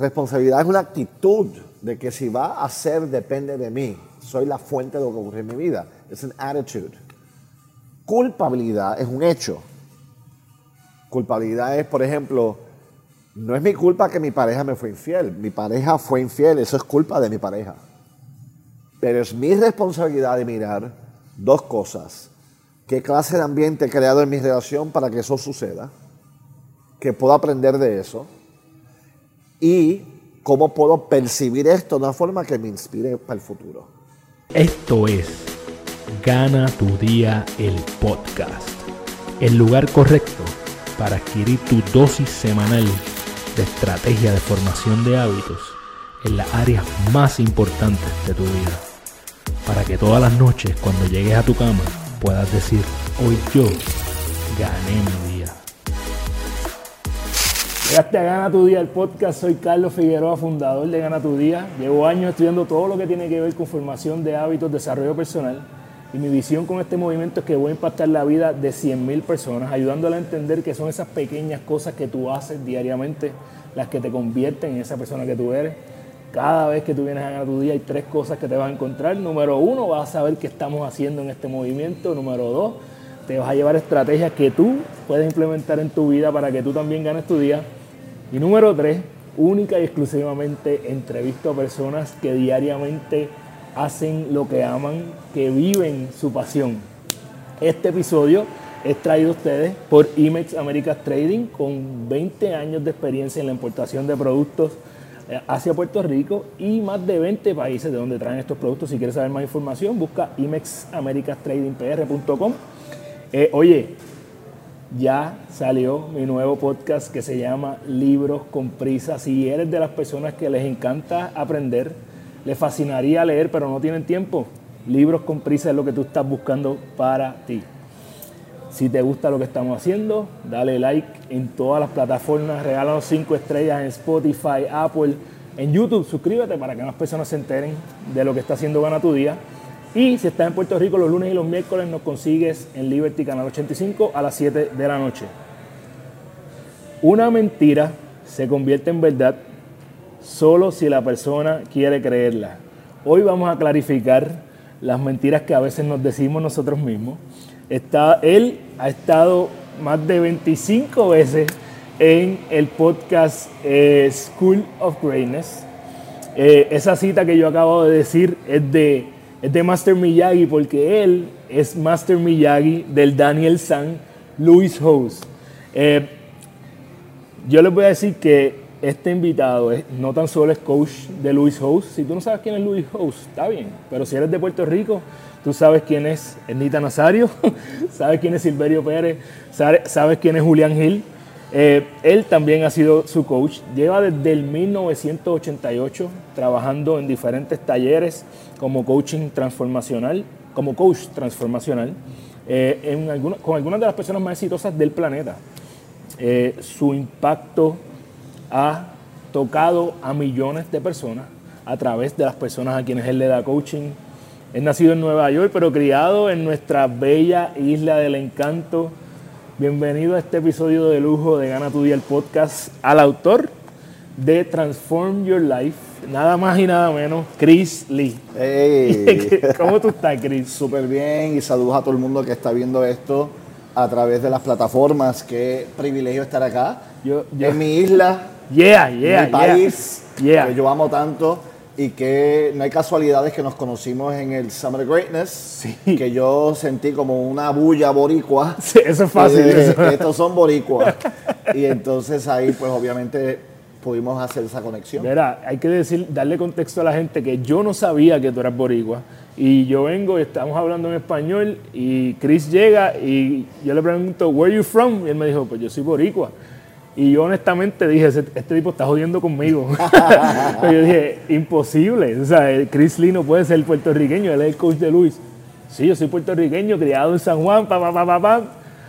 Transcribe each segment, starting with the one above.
Responsabilidad es una actitud de que si va a ser depende de mí. Soy la fuente de lo que ocurre en mi vida. Es un attitude. Culpabilidad es un hecho. Culpabilidad es, por ejemplo, no es mi culpa que mi pareja me fue infiel. Mi pareja fue infiel, eso es culpa de mi pareja. Pero es mi responsabilidad de mirar dos cosas. ¿Qué clase de ambiente he creado en mi relación para que eso suceda? Que puedo aprender de eso. Y cómo puedo percibir esto de una forma que me inspire para el futuro. Esto es Gana tu día el podcast. El lugar correcto para adquirir tu dosis semanal de estrategia de formación de hábitos en las áreas más importantes de tu vida. Para que todas las noches cuando llegues a tu cama puedas decir, hoy yo gané mi. Llegaste a Gana tu Día, el podcast. Soy Carlos Figueroa, fundador de Gana tu Día. Llevo años estudiando todo lo que tiene que ver con formación de hábitos, desarrollo personal. Y mi visión con este movimiento es que voy a impactar la vida de 100.000 personas, ayudándola a entender que son esas pequeñas cosas que tú haces diariamente las que te convierten en esa persona que tú eres. Cada vez que tú vienes a ganar tu día hay tres cosas que te vas a encontrar. Número uno, vas a saber qué estamos haciendo en este movimiento. Número dos, te vas a llevar estrategias que tú puedes implementar en tu vida para que tú también ganes tu día. Y número tres, única y exclusivamente entrevisto a personas que diariamente hacen lo que aman, que viven su pasión. Este episodio es traído a ustedes por IMEX Americas Trading con 20 años de experiencia en la importación de productos eh, hacia Puerto Rico y más de 20 países de donde traen estos productos. Si quieres saber más información, busca imexamericastradingpr.com. Eh, oye, ya salió mi nuevo podcast que se llama Libros con Prisa. Si eres de las personas que les encanta aprender, les fascinaría leer, pero no tienen tiempo, Libros con Prisa es lo que tú estás buscando para ti. Si te gusta lo que estamos haciendo, dale like en todas las plataformas, regálanos 5 estrellas en Spotify, Apple, en YouTube, suscríbete para que más personas se enteren de lo que está haciendo Gana tu Día. Y si estás en Puerto Rico los lunes y los miércoles nos consigues en Liberty Canal 85 a las 7 de la noche. Una mentira se convierte en verdad solo si la persona quiere creerla. Hoy vamos a clarificar las mentiras que a veces nos decimos nosotros mismos. Está, él ha estado más de 25 veces en el podcast eh, School of Greatness. Eh, esa cita que yo acabo de decir es de es de Master Miyagi porque él es Master Miyagi del Daniel San Louis House. Eh, yo les voy a decir que este invitado no tan solo es coach de Louis House. Si tú no sabes quién es Louis House, está bien. Pero si eres de Puerto Rico, tú sabes quién es Ernita Nazario, sabes quién es Silverio Pérez, sabes quién es Julián Gil. Eh, él también ha sido su coach. Lleva desde el 1988 trabajando en diferentes talleres como coaching transformacional, como coach transformacional, eh, con algunas de las personas más exitosas del planeta. Eh, su impacto ha tocado a millones de personas a través de las personas a quienes él le da coaching. Es nacido en Nueva York, pero criado en nuestra bella isla del encanto Bienvenido a este episodio de lujo de Gana tu Día el podcast al autor de Transform Your Life, nada más y nada menos, Chris Lee. Hey. ¿Cómo tú estás, Chris? Súper bien y saludos a todo el mundo que está viendo esto a través de las plataformas. Qué privilegio estar acá yo, en mi isla, yeah, yeah, mi país, que yo amo tanto y que no hay casualidades que nos conocimos en el Summer Greatness, que yo sentí como una bulla boricua. Sí, eso es fácil. Estos son boricuas. y entonces ahí pues obviamente pudimos hacer esa conexión. Mira, hay que decir, darle contexto a la gente que yo no sabía que tú eras boricua. Y yo vengo y estamos hablando en español y Chris llega y yo le pregunto, where are you from? Y él me dijo, pues yo soy boricua. Y yo honestamente dije, este tipo está jodiendo conmigo. Pero yo dije, imposible. O sea, Chris Lee no puede ser puertorriqueño, él es el coach de Luis. Sí, yo soy puertorriqueño, criado en San Juan, pa, pa, pa, pa, pa.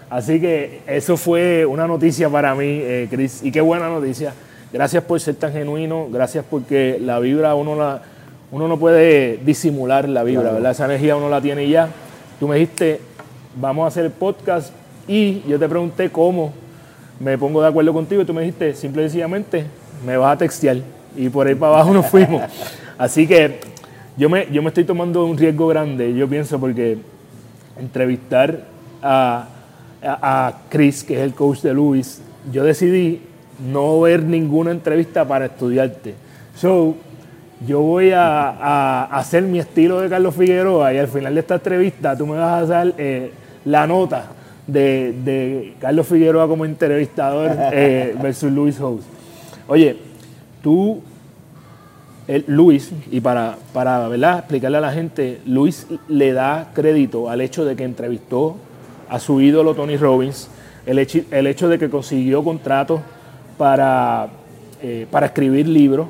Así que eso fue una noticia para mí, eh, Chris. Y qué buena noticia. Gracias por ser tan genuino, gracias porque la vibra uno la, uno no puede disimular la vibra, ¿verdad? Esa energía uno la tiene ya. Tú me dijiste, vamos a hacer el podcast y yo te pregunté cómo me pongo de acuerdo contigo y tú me dijiste, simple y sencillamente, me vas a textear. y por ahí para abajo nos fuimos. Así que yo me, yo me estoy tomando un riesgo grande, yo pienso, porque entrevistar a, a, Chris, que es el coach de Luis, yo decidí no ver ninguna entrevista para estudiarte. So, yo voy a, hacer mi estilo de Carlos Figueroa y al final de esta entrevista tú me vas a dar eh, la nota de, Carlos Figueroa como entrevistador eh, versus Luis House. Oye, tú, Luis, y para, para ¿verdad? explicarle a la gente, Luis le da crédito al hecho de que entrevistó a su ídolo Tony Robbins, el hecho, el hecho de que consiguió contratos para, eh, para escribir libros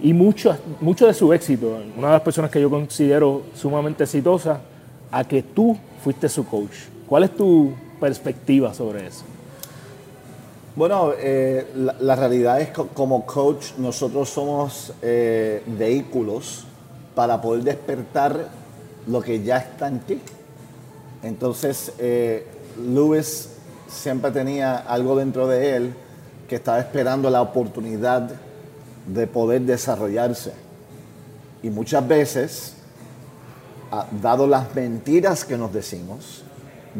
y mucho, mucho de su éxito, una de las personas que yo considero sumamente exitosa, a que tú fuiste su coach. ¿Cuál es tu perspectiva sobre eso? Bueno, eh, la, realidad es que como coach nosotros somos eh, vehículos para poder despertar lo que ya está en ti. Entonces, eh, Lewis siempre tenía algo dentro de él que estaba esperando la oportunidad de poder desarrollarse. Y muchas veces, ah, dado las mentiras que nos decimos,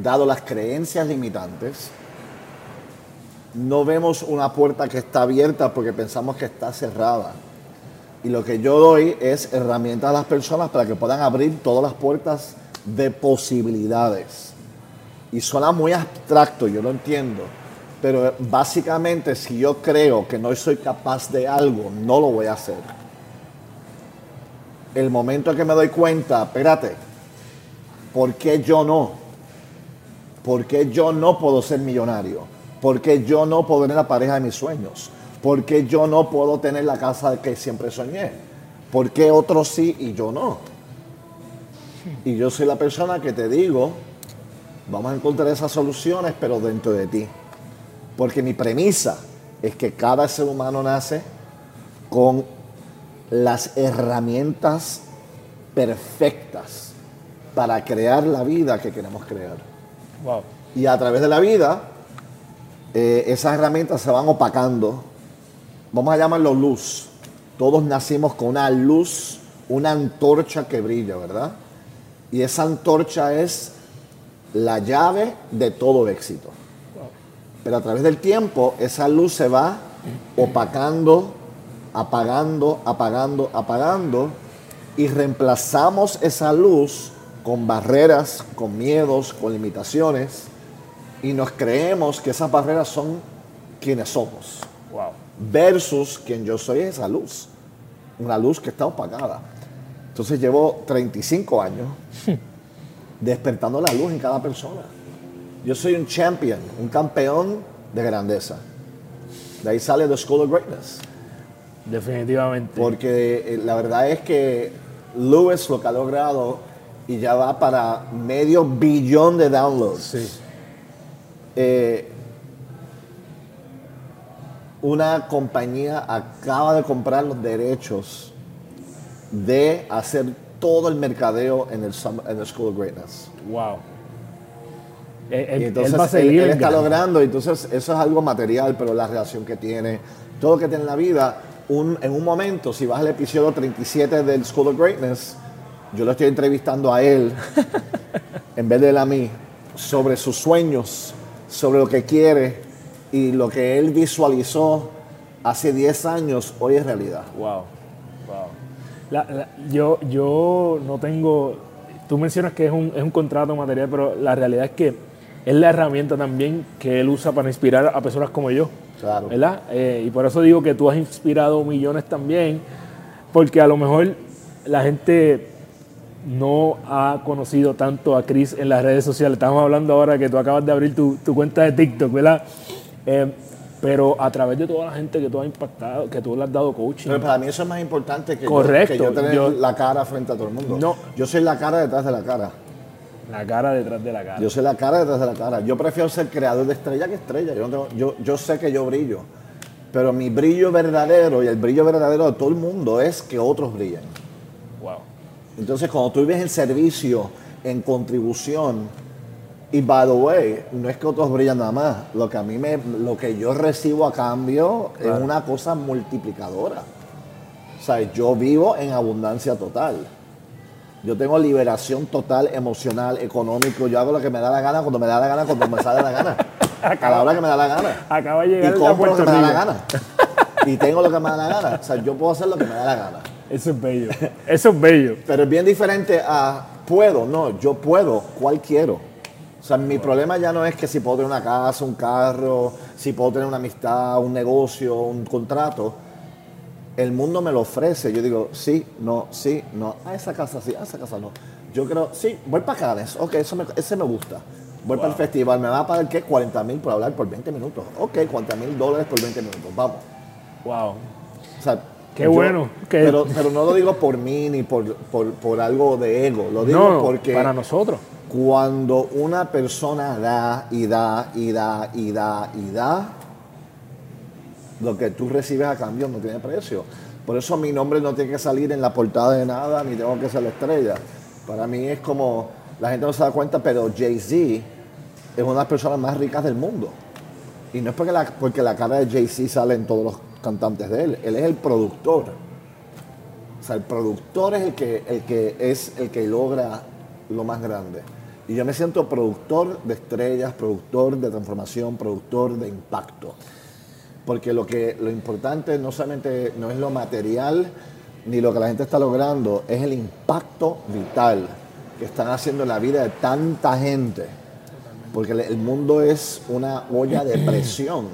dado las creencias limitantes, no vemos una puerta que está abierta porque pensamos que está cerrada. Y lo que yo doy es herramientas a las personas para que puedan abrir todas las puertas de posibilidades. Y suena muy abstracto, yo lo entiendo. Pero básicamente si yo creo que no soy capaz de algo, no lo voy a hacer. El momento en que me doy cuenta, espérate, ¿por qué yo no? ¿Por qué yo no puedo ser millonario? ¿Por qué yo no puedo tener la pareja de mis sueños? ¿Por qué yo no puedo tener la casa que siempre soñé? ¿Por qué otros sí y yo no? Y yo soy la persona que te digo, vamos a encontrar esas soluciones, pero dentro de ti. Porque mi premisa es que cada ser humano nace con las herramientas perfectas para crear la vida que queremos crear. Y a través de la vida, eh, esas herramientas se van opacando. Vamos a llamarlo luz. Todos nacimos con una luz, una antorcha que brilla, ¿verdad? Y esa antorcha es la llave de todo éxito. Pero a través del tiempo esa luz se va opacando, apagando, apagando, apagando y reemplazamos esa luz con barreras, con miedos, con limitaciones y nos creemos que esas barreras son quienes somos. Versus quien yo soy es esa luz. Una luz que está opacada. Entonces llevo 35 años despertando la luz en cada persona. Yo soy un champion, un campeón de grandeza. De ahí sale The School of Greatness. Definitivamente. Porque eh, la verdad es que Lewis lo que ha logrado y ya va para medio billón de downloads. Sí. Eh, una compañía acaba de comprar los derechos de hacer todo el mercadeo en el, en el School of Greatness. Wow. Eh, y entonces él, está logrando, entonces eso es algo material, pero la relación que tiene, todo lo que tiene en la vida, un, en un momento, si vas al episodio 37 del School of Greatness, yo lo estoy entrevistando a él, en vez de él a mí, sobre sus sueños, sobre lo que quiere y lo que él visualizó hace 10 años, hoy es realidad. Wow, wow. yo, yo no tengo, tú mencionas que es un, es un contrato material, pero la realidad es que es la herramienta también que él usa para inspirar a personas como yo. Claro. ¿Verdad? Eh, y por eso digo que tú has inspirado millones también, porque a lo mejor la gente no ha conocido tanto a Chris en las redes sociales. Estamos hablando ahora que tú acabas de abrir tu, cuenta de TikTok, ¿verdad? Eh, pero a través de toda la gente que tú has impactado, que tú le has dado coaching. Pero para mí eso es más importante que, Correcto, yo, tener la cara frente a todo el mundo. No. Yo soy la cara detrás de la cara. La cara detrás de la cara. Yo soy la cara detrás de la cara. Yo prefiero ser creador de estrella que estrella. Yo, yo, yo sé que yo brillo. Pero mi brillo verdadero y el brillo verdadero de todo el mundo es que otros brillen. Entonces, cuando tú vives en servicio, en contribución, y by the way, no es que otros brillan nada más. Lo que a mí me, lo que yo recibo a cambio es una cosa multiplicadora. O sea, yo vivo en abundancia total. Yo tengo liberación total, emocional, económico. Yo hago lo que me da la gana cuando me da la gana, cuando me sale la gana. A la hora que me da la gana. Acaba de llegar y compro lo que me da la gana. Y tengo lo que me da la gana. O sea, yo puedo hacer lo que me da la gana. Eso es bello. Eso es bello. Pero es bien diferente a puedo, no, yo puedo, ¿cuál quiero? O sea, mi problema ya no es que si puedo tener una casa, un carro, si puedo tener una amistad, un negocio, un contrato. El mundo me lo ofrece. Yo digo, sí, no, sí, no. A esa casa sí, a esa casa no. Yo creo, sí, voy para Cannes. Ok, eso me, ese me gusta. Voy para el festival. ¿Me va a pagar qué? 40 mil por hablar por 20 minutos. Ok, 40 mil dólares por 20 minutos. Vamos. Wow. O sea, Qué bueno, que- Pero, pero no lo digo por mí ni por, por, por algo de ego. Lo digo No, porque para nosotros. cuando una persona da y da y da y da y da, lo que tú recibes a cambio no tiene precio. Por eso mi nombre no tiene que salir en la portada de nada, ni tengo que ser la estrella. Para mí es como, la gente no se da cuenta, pero Jay-Z es una de las personas más ricas del mundo. Y no es porque la, porque la cara de Jay-Z sale en todos los cantantes de él, él es el productor. O sea, el productor es el que, el que es el que logra lo más grande. Y yo me siento productor de estrellas, productor de transformación, productor de impacto. Porque lo, que, lo importante no solamente no es lo material ni lo que la gente está logrando, es el impacto vital que están haciendo en la vida de tanta gente. Porque el- mundo es una olla de presión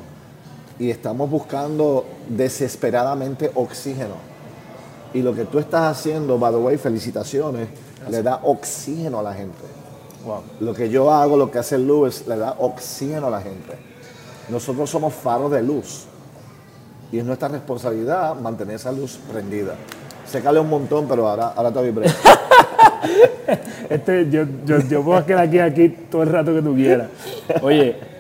y estamos buscando desesperadamente oxígeno. Y lo que tú estás haciendo, by the way, felicitaciones, le da oxígeno a la gente. Wow. Lo que yo hago, lo que hace Lewis, le da oxígeno a la gente. Nosotros somos faros de luz. Y es nuestra responsabilidad mantener esa luz prendida. Se cale un montón, pero ahora, ahora te. Este, yo, yo, yo puedo quedar aquí, aquí todo el rato que tú quieras. Oye,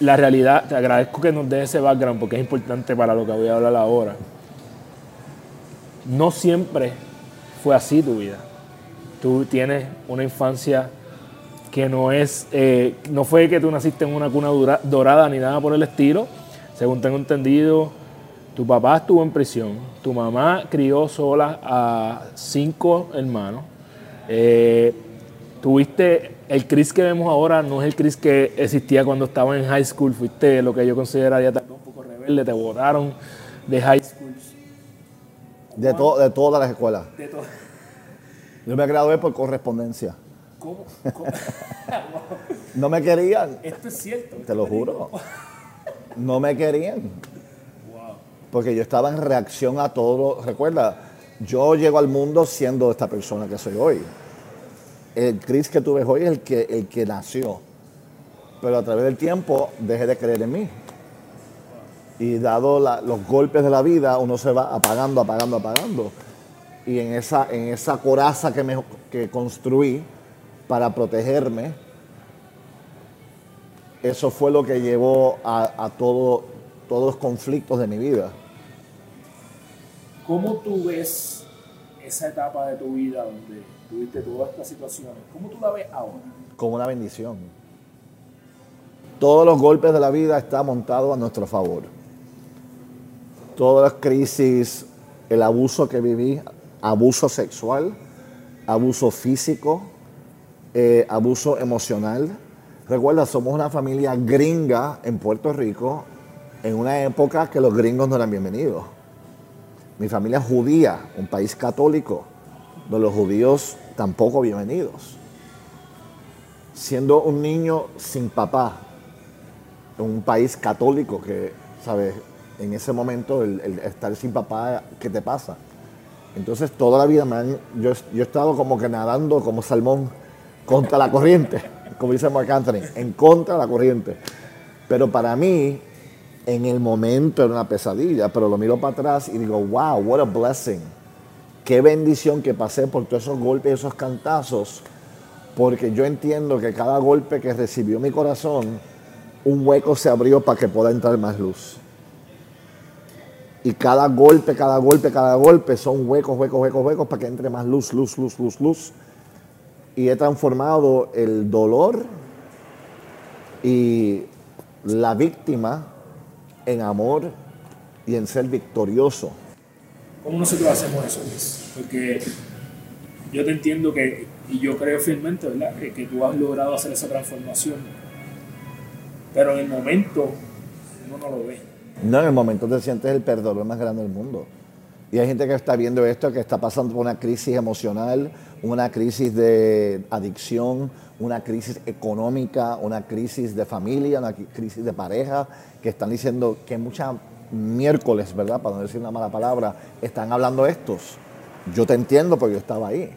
la realidad, te agradezco que nos des ese background porque es importante para lo que voy a hablar ahora. No siempre fue así tu vida. Tú tienes una infancia que no es, eh, no fue que tú naciste en una cuna dorada ni nada por el estilo. Según tengo entendido, tu papá estuvo en prisión, tu mamá crió sola a cinco hermanos. Eh, tuviste el Chris que vemos ahora, no es el Chris que existía cuando estaba en high school, fuiste lo que yo consideraría tal vez un poco rebelde, te botaron de high school. De, to- de todas las escuelas. De todo. Yo me gradué por correspondencia. ¿Cómo? ¿Cómo? No me querían, Esto es cierto. te lo juro. No me querían. Wow. Porque yo estaba en reacción a todo. Recuerda, yo llego al mundo siendo esta persona que soy hoy. El Chris que tú ves hoy es el que, el que nació. Pero a través del tiempo dejé de creer en mí. Y dado los golpes de la vida, uno se va apagando, apagando, apagando. Y en esa, en esa coraza que, me, que construí para protegerme, eso fue lo que llevó a, a todo, todos los conflictos de mi vida. ¿Cómo tú ves esa etapa de tu vida donde ¿Cómo tú la ves ahora? como una bendición. Todos los golpes de la vida están montados a nuestro favor. Todas las crisis, el abuso que viví, abuso sexual, abuso físico, eh, abuso emocional. Recuerda, somos una familia gringa en Puerto Rico en una época que los gringos no eran bienvenidos. Mi familia es judía, un país católico, donde los judíos tampoco bienvenidos siendo un niño sin papá, en un país católico que, ¿sabes? En ese momento, el, estar sin papá, ¿qué te pasa? Entonces, toda la vida me yo, yo he estado como que nadando como salmón contra la corriente, como dice Mark Anthony, en contra de la corriente. Pero para mí, en el momento era una pesadilla, pero lo miro para atrás y digo, wow, what a blessing. Qué bendición que pasé por todos esos golpes y esos cantazos porque yo entiendo que cada golpe que recibió mi corazón, un hueco se abrió para que pueda entrar más luz. Y cada golpe, cada golpe, cada golpe son huecos, huecos, huecos, huecos para que entre más luz, luz, luz, luz, luz. Y he transformado el dolor y la víctima en amor y en ser victorioso. ¿Cómo nosotros hacemos eso, Luis? Porque yo te entiendo que, y yo creo fielmente, ¿verdad? Que, tú has logrado hacer esa transformación. Pero en el momento uno no lo ve. No, en el momento te sientes el perdedor más grande del mundo. Y hay gente que está viendo esto, que está pasando por una crisis emocional, una crisis de adicción, una crisis económica, una crisis de familia, una crisis de pareja, que están diciendo que muchas miércoles, ¿verdad? Para no decir una mala palabra, están hablando estos. Yo te entiendo porque yo estaba ahí.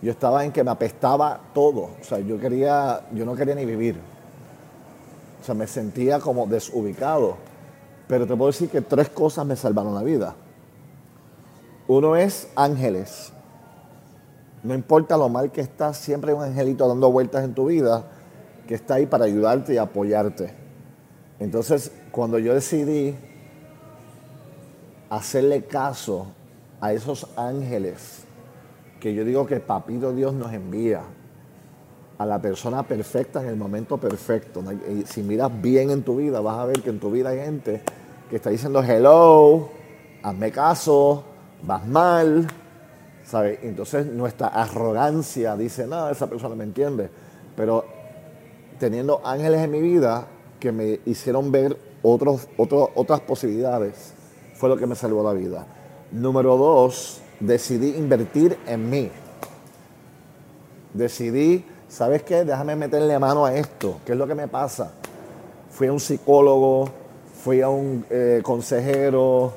Yo estaba en que me apestaba todo. O sea, yo quería, yo no quería ni vivir. O sea, me sentía como desubicado. Pero te puedo decir que tres cosas me salvaron la vida. Uno es ángeles. No importa lo mal que estás, siempre hay un angelito dando vueltas en tu vida que está ahí para ayudarte y apoyarte. Entonces, cuando yo decidí hacerle caso a esos ángeles que yo digo que Papito Dios nos envía a la persona perfecta en el momento perfecto. Si miras bien en tu vida, vas a ver que en tu vida hay gente que está diciendo hello, hazme caso, vas mal, ¿sabes? Entonces nuestra arrogancia dice, no, esa persona me entiende. Pero teniendo ángeles en mi vida que me hicieron ver otros, otras posibilidades, fue lo que me salvó la vida. Número dos, decidí invertir en mí. Decidí, ¿sabes qué? Déjame meterle mano a esto. ¿Qué es lo que me pasa? Fui a un psicólogo, fui a un eh, consejero,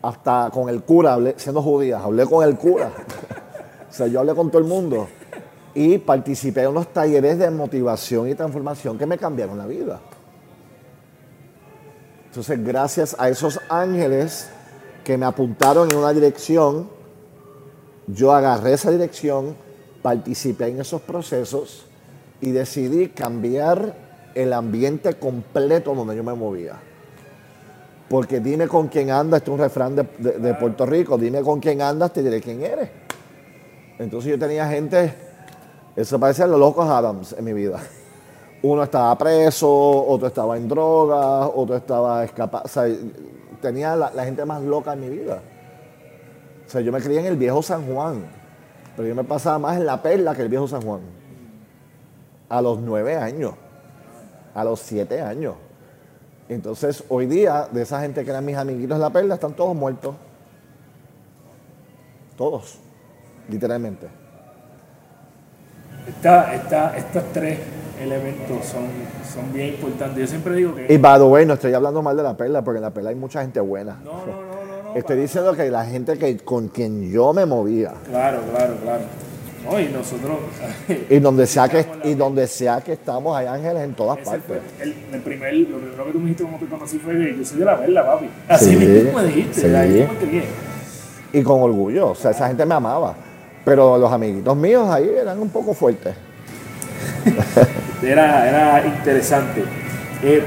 hasta con el cura, hablé, siendo judía, hablé con el cura. o sea, yo hablé con todo el mundo. Y participé en unos talleres de motivación y transformación que me cambiaron la vida. Entonces, gracias a esos ángeles que me apuntaron en una dirección, yo agarré esa dirección, participé en esos procesos y decidí cambiar el ambiente completo donde yo me movía. Porque dime con quién andas, este es un refrán de, Puerto Rico, dime con quién andas, te diré quién eres. Entonces yo tenía gente, eso parece a los locos Adams en mi vida uno estaba preso, otro estaba en drogas, otro estaba escapado. O sea, tenía la, gente más loca en mi vida. O sea, yo me crié en el viejo San Juan, pero yo me pasaba más en la perla que el viejo San Juan. A los nueve años, a los siete años. Entonces, hoy día, de esa gente que eran mis amiguitos en la perla, están todos muertos. Todos, literalmente. Está, está, estas tres elementos son, son bien importantes. Yo siempre digo que... Y by the way, no estoy hablando mal de la perla, porque en la perla hay mucha gente buena. No, no, no, no. estoy diciendo que la gente que, con quien yo me movía. Claro, claro, claro. No, y nosotros... y, donde sea que, y donde sea que estamos, hay ángeles en todas partes. el, el, primer, lo primero que tú me dijiste como te conocí fue que yo soy de la perla, papi. Así mismo me dijiste, sí. ahí. Y con orgullo, o sea, esa gente me amaba. Pero los amiguitos míos ahí eran un poco fuertes. era, era interesante. Eh,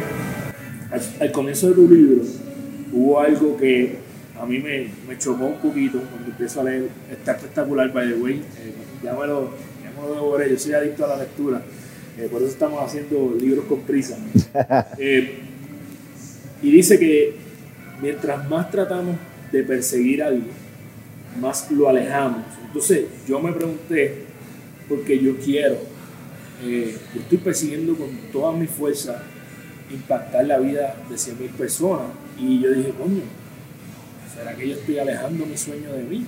al, comienzo de tu libro hubo algo que a mí me, me, chocó un poquito cuando empiezo a leer. Está espectacular, by the way. Eh, ya me lo, devoré, yo soy adicto a la lectura. Eh, por eso estamos haciendo libros con prisa. y dice que mientras más tratamos de perseguir algo, más lo alejamos. Entonces yo me pregunté, porque yo quiero eh, yo estoy persiguiendo con toda mi fuerza impactar la vida de 100.000 personas. Y yo dije, coño, ¿será que yo estoy alejando mi sueño de mí?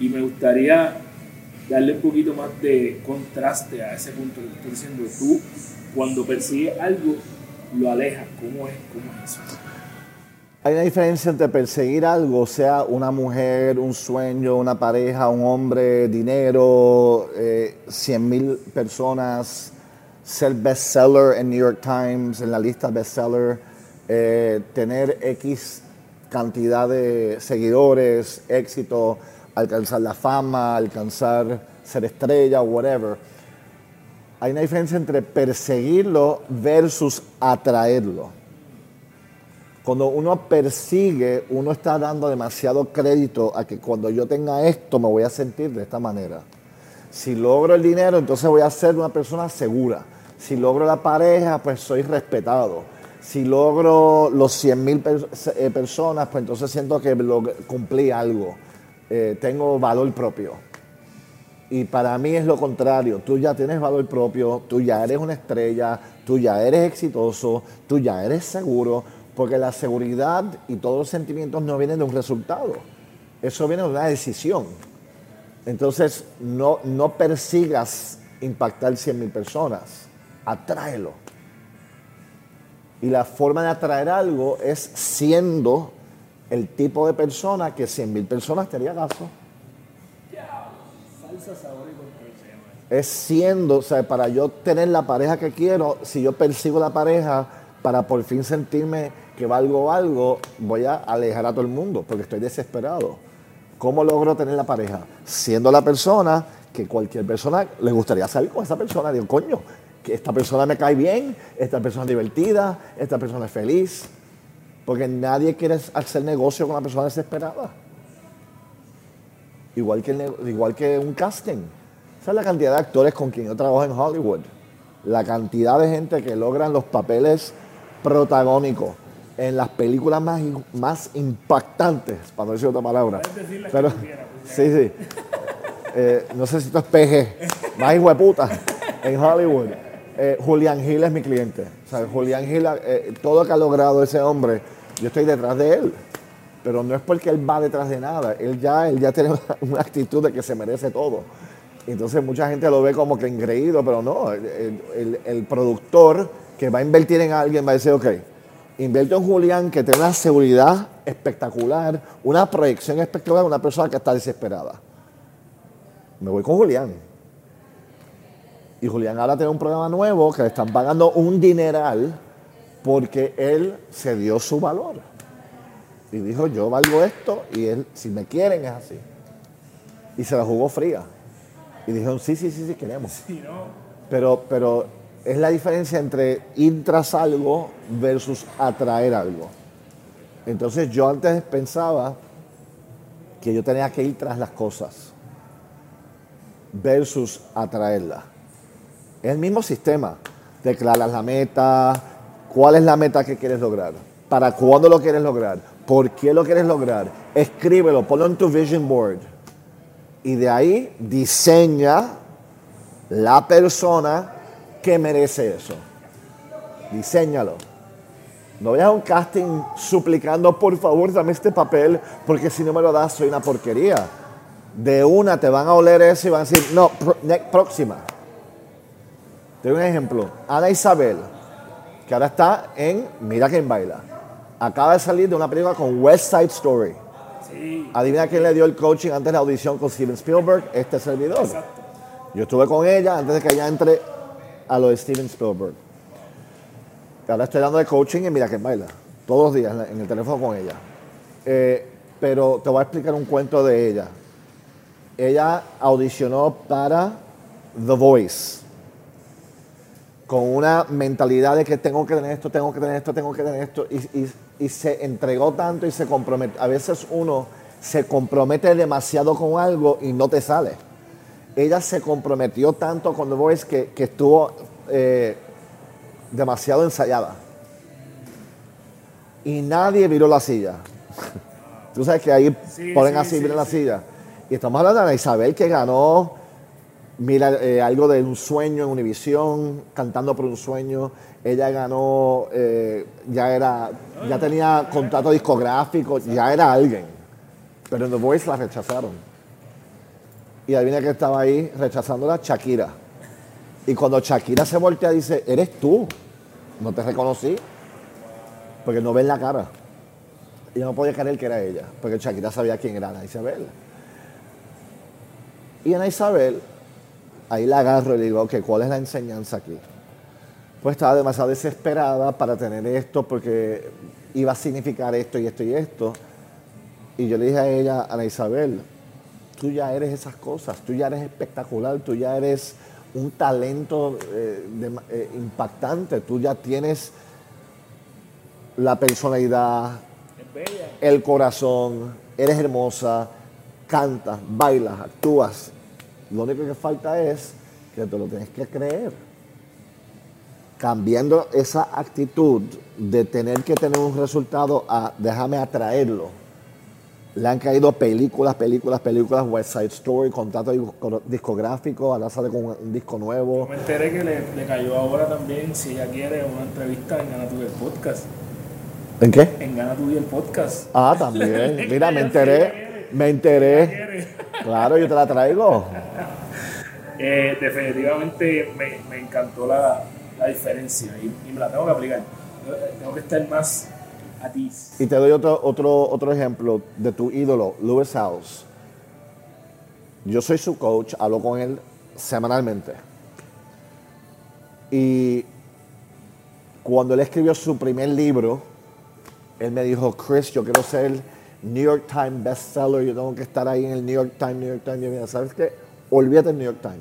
Y me gustaría darle un poquito más de contraste a ese punto que estoy diciendo. Tú, cuando persigues algo, lo alejas. ¿Cómo es, cómo es eso? Hay una diferencia entre perseguir algo, sea una mujer, un sueño, una pareja, un hombre, dinero, eh, 100 mil personas, ser bestseller en New York Times, en la lista bestseller, eh, tener X cantidad de seguidores, éxito, alcanzar la fama, alcanzar ser estrella, whatever. Hay una diferencia entre perseguirlo versus atraerlo. Cuando uno persigue, uno está dando demasiado crédito a que cuando yo tenga esto me voy a sentir de esta manera. Si logro el dinero, entonces voy a ser una persona segura. Si logro la pareja, pues soy respetado. Si logro los 100 mil eh, personas, pues entonces siento que cumplí algo. Eh, tengo valor propio. Y para mí es lo contrario. Tú ya tienes valor propio, tú ya eres una estrella, tú ya eres exitoso, tú ya eres seguro, porque la seguridad y todos los sentimientos no vienen de un resultado. Eso viene de una decisión. Entonces, no, no persigas impactar 100 mil personas, atráelo. Y la forma de atraer algo es siendo el tipo de persona que 100 mil personas te haría caso. Es siendo, o sea, para yo tener la pareja que quiero, si yo persigo la pareja para por fin sentirme que valgo algo, voy a alejar a todo el mundo porque estoy desesperado. ¿Cómo logro tener la pareja? Siendo la persona que cualquier persona le gustaría salir con esa persona. Digo, coño, que esta persona me cae bien, esta persona es divertida, esta persona es feliz. Porque nadie quiere hacer negocio con una persona desesperada. Igual que, igual que un casting. Esa es la cantidad de actores con quien yo trabajo en Hollywood. La cantidad de gente que logran los papeles protagónicos en las películas más, más impactantes, para no decir otra palabra. Pero, sí, sí. Eh, no sé si esto es PG, más hueputa en Hollywood. Eh, Julián Gil es mi cliente. O sea, Julián Gil, eh, todo lo que ha logrado ese hombre, yo estoy detrás de él. Pero no es porque él va detrás de nada. Él ya, él ya tiene una, actitud de que se merece todo. Entonces mucha gente lo ve como que engreído, pero no. El, el productor que va a invertir en alguien va a decir, ok, invierto en Julián que tiene una seguridad espectacular, una proyección espectacular, una persona que está desesperada. Me voy con Julián. Y Julián ahora tiene un programa nuevo que le están pagando un dineral porque él se dio su valor. Y dijo, yo valgo esto y él, si me quieren es así. Y se la jugó fría. Y dijeron, sí, sí, sí, sí, queremos. Pero, pero es la diferencia entre ir tras algo versus atraer algo. Entonces yo antes pensaba que yo tenía que ir tras las cosas versus atraerlas. Es el mismo sistema. Declaras la meta, cuál es la meta que quieres lograr, para cuándo lo quieres lograr, por qué lo quieres lograr. Escríbelo, ponlo en tu vision board. Y de ahí diseña la persona que merece eso. Diseñalo. No vayas a un casting suplicando, por favor, dame este papel, porque si no me lo das, soy una porquería. De una te van a oler eso y van a decir, no, próxima. Te doy un ejemplo. Ana Isabel, que ahora está en Mira quién baila. Acaba de salir de una película con West Side Story. Adivina quién le dio el coaching antes de la audición con Steven Spielberg, este servidor. Yo estuve con ella antes de que ella entre a lo de Steven Spielberg. Ahora estoy dando de coaching y mira que baila. Todos los días en el teléfono con ella. Eh, pero te voy a explicar un cuento de ella. Ella audicionó para The Voice con una mentalidad de que tengo que tener esto, tengo que tener esto, tengo que tener esto, y, y se entregó tanto y se compromete. A veces uno se compromete demasiado con algo y no te sale ella se comprometió tanto con The Voice que, estuvo eh, demasiado ensayada. Y nadie viró la silla. Tú sabes que ahí ponen así, miren la silla. Y estamos hablando de Isabel que ganó, mira, eh, algo de un sueño en Univisión, cantando por un sueño. Ella ganó, eh, ya era, ya tenía contrato discográfico, ya era alguien. Pero en The Voice la rechazaron. Y adivina que estaba ahí rechazándola, Shakira. Y cuando Shakira se voltea dice, eres tú. No te reconocí. Porque no ven la cara. Y yo no podía creer que era ella. Porque Shakira sabía quién era Ana Isabel. Y Ana Isabel, ahí la agarro y le digo, ok, ¿cuál es la enseñanza aquí? Pues estaba demasiado desesperada para tener esto porque iba a significar esto y esto y esto. Y yo le dije a ella, Ana Isabel, tú ya eres esas cosas, tú ya eres espectacular, tú ya eres un talento eh, eh, impactante, tú ya tienes la personalidad, el corazón, eres hermosa, cantas, bailas, actúas. Lo único que falta es que te lo tienes que creer. cambiando esa actitud de tener que tener un resultado a déjame atraerlo. Le han caído películas, películas, películas, West Side Story, contrato disco- discográfico, ahora sale con un disco nuevo. Me enteré que le, le cayó ahora también, si ella quiere, una entrevista en Gana el Podcast. ¿En qué? En Gana Tu el Podcast. Ah, también. Mira, me enteré, me enteré. Claro, yo te la traigo. Eh, definitivamente me, me encantó la, la diferencia y, y me la tengo que aplicar. Tengo que estar más Y te doy otro, otro, otro ejemplo de tu ídolo, Lewis House. Yo soy su coach, hablo con él semanalmente. Y cuando él escribió su primer libro, él me dijo, Chris, yo quiero ser New York Times bestseller, yo tengo que estar ahí en el New York Times, New York Times. Yo, ¿sabes qué? Olvídate del New York Times.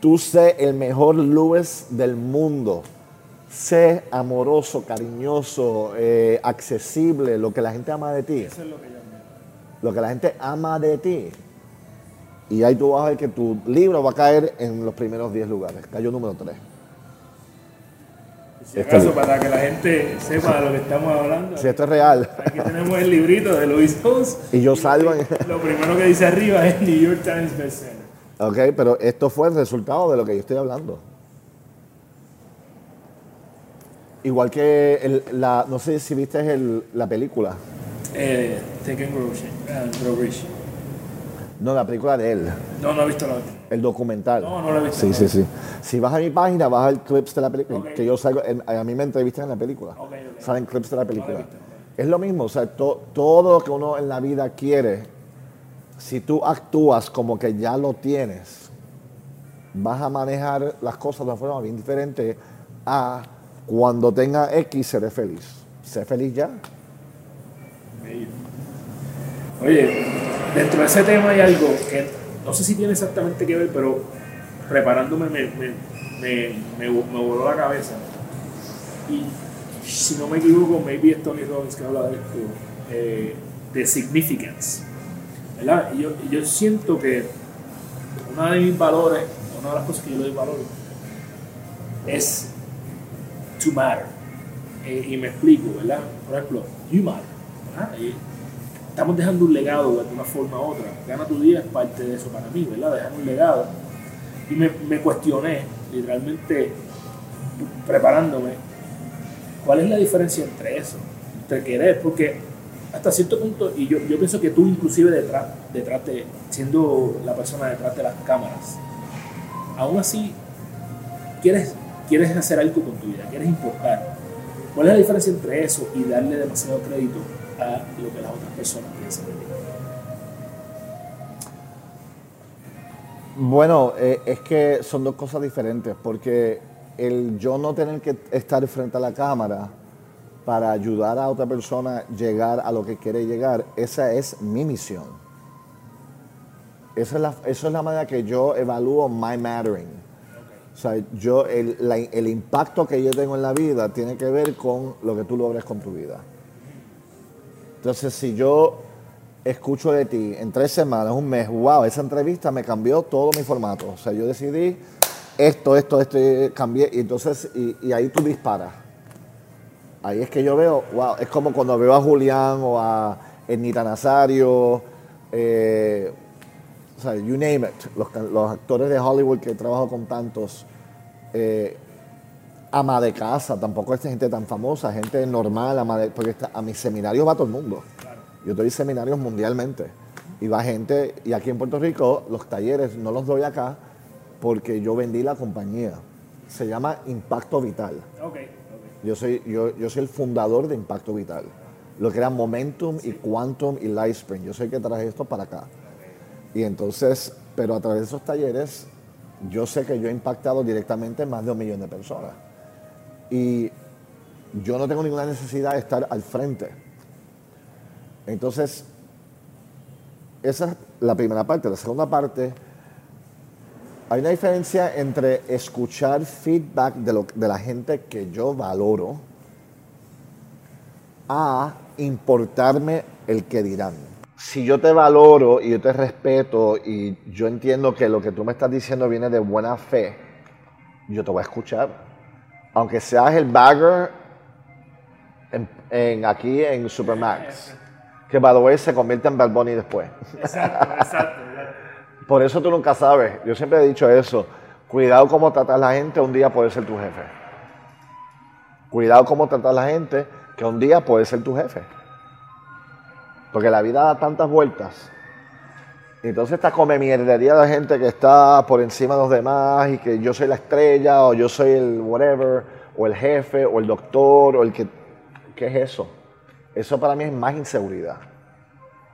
Tú sé el mejor Lewis del mundo. Sé amoroso, cariñoso, eh, accesible, lo que la gente ama de ti. Eso es lo que yo. Lo que la gente ama de ti. Y ahí tú vas a ver que tu libro va a caer en los primeros 10 lugares. Cayó número 3. Si Está acaso, para que la gente sepa de lo que estamos hablando, Si esto es real. aquí tenemos el librito de Louis House. Y yo salgo en... Lo primero que dice arriba es New York Times Bestseller. Ok, pero esto fue el resultado de lo que yo estoy hablando. Igual que el- la, no sé si viste el- la película. Eh, Taken Grocery. Grocery. No, la película de él. No, no he visto la. El documental. No, no lo he visto. Sí, sí, sí. Si vas a mi página, vas a ver clips de la película. Que yo salgo, en- a mí me entrevistan en la película. Salen clips de la película. No la Es lo mismo, o sea, to- todo lo que uno en la vida quiere, si tú actúas como que ya lo tienes, vas a manejar las cosas de una forma bien diferente a cuando tenga X seré feliz. Sé feliz ya. Oye, dentro de ese tema hay algo que no sé si tiene exactamente que ver, pero preparándome me, me, me, me, voló la cabeza. Y si no me equivoco, maybe es Tony Robbins que habla de esto, eh, de significance. ¿Verdad? Y yo, yo siento que uno de mis valores, una de las cosas que yo le doy valor, es to matter. Eh, y me explico, ¿verdad? Por ejemplo, you matter. ¿verdad? Estamos dejando un legado de alguna forma u otra. Gana tu día es parte de eso para mí, ¿verdad? Dejar un legado. Y me, me cuestioné, literalmente preparándome, ¿cuál es la diferencia entre eso? Entre querer, porque hasta cierto punto, y yo, yo pienso que tú inclusive detrás, detrás de, siendo la persona detrás de las cámaras, aún así quieres, quieres hacer algo con tu vida, quieres importar. ¿Cuál es la diferencia entre eso y darle demasiado crédito a lo que las otras personas piensan de ti? Bueno, eh, es que son dos cosas diferentes, porque el yo no tener que estar frente a la cámara para ayudar a otra persona a llegar a lo que quiere llegar, esa es mi misión. Esa es la, eso es la manera que yo evalúo my mattering. O sea, yo, el, el impacto que yo tengo en la vida tiene que ver con lo que tú logres con tu vida. Entonces, si yo escucho de ti en tres semanas, un mes, wow, esa entrevista me cambió todo mi formato. O sea, yo decidí esto, esto, esto, cambié, y entonces, y, y ahí tú disparas. Ahí es que yo veo, wow, es como cuando veo a Julián o a Ernita Nazario, eh, o sea, you name it, los, los actores de Hollywood que trabajo con tantos, eh, ama de casa, tampoco es gente tan famosa, gente normal, ama de- porque está- a mis seminarios va todo el mundo. Yo doy seminarios mundialmente y va gente, y aquí en Puerto Rico los talleres no los doy acá porque yo vendí la compañía. Se llama Impacto Vital. Ok, ok. Yo soy, yo, yo soy el fundador de Impacto Vital. Lo que era Momentum y Quantum y Lightspring. Yo el que traje esto para acá. Y entonces, pero a través de esos talleres, yo sé que yo he impactado directamente más de un millón de personas. Y yo no tengo ninguna necesidad de estar al frente. Entonces, esa es la primera parte. La segunda parte, hay una diferencia entre escuchar feedback de, lo- de la gente que yo valoro a importarme el que dirán. Si yo te valoro y yo te respeto y yo entiendo que lo que tú me estás diciendo viene de buena fe, yo te voy a escuchar. Aunque seas el bagger en, en- aquí en Supermax. Que by the way se convierte en Bad Bunny después. Exacto, exacto. Por eso tú nunca sabes. Yo siempre he dicho eso. Cuidado cómo tratas a la gente, un día puede ser tu jefe. Cuidado cómo tratas a la gente, que un día puede ser tu jefe. Porque la vida da tantas vueltas. Entonces esta come mierdería de gente que está por encima de los demás y que yo soy la estrella o yo soy el whatever o el jefe o el doctor o el que... ¿Qué es eso? Eso para mí es más inseguridad.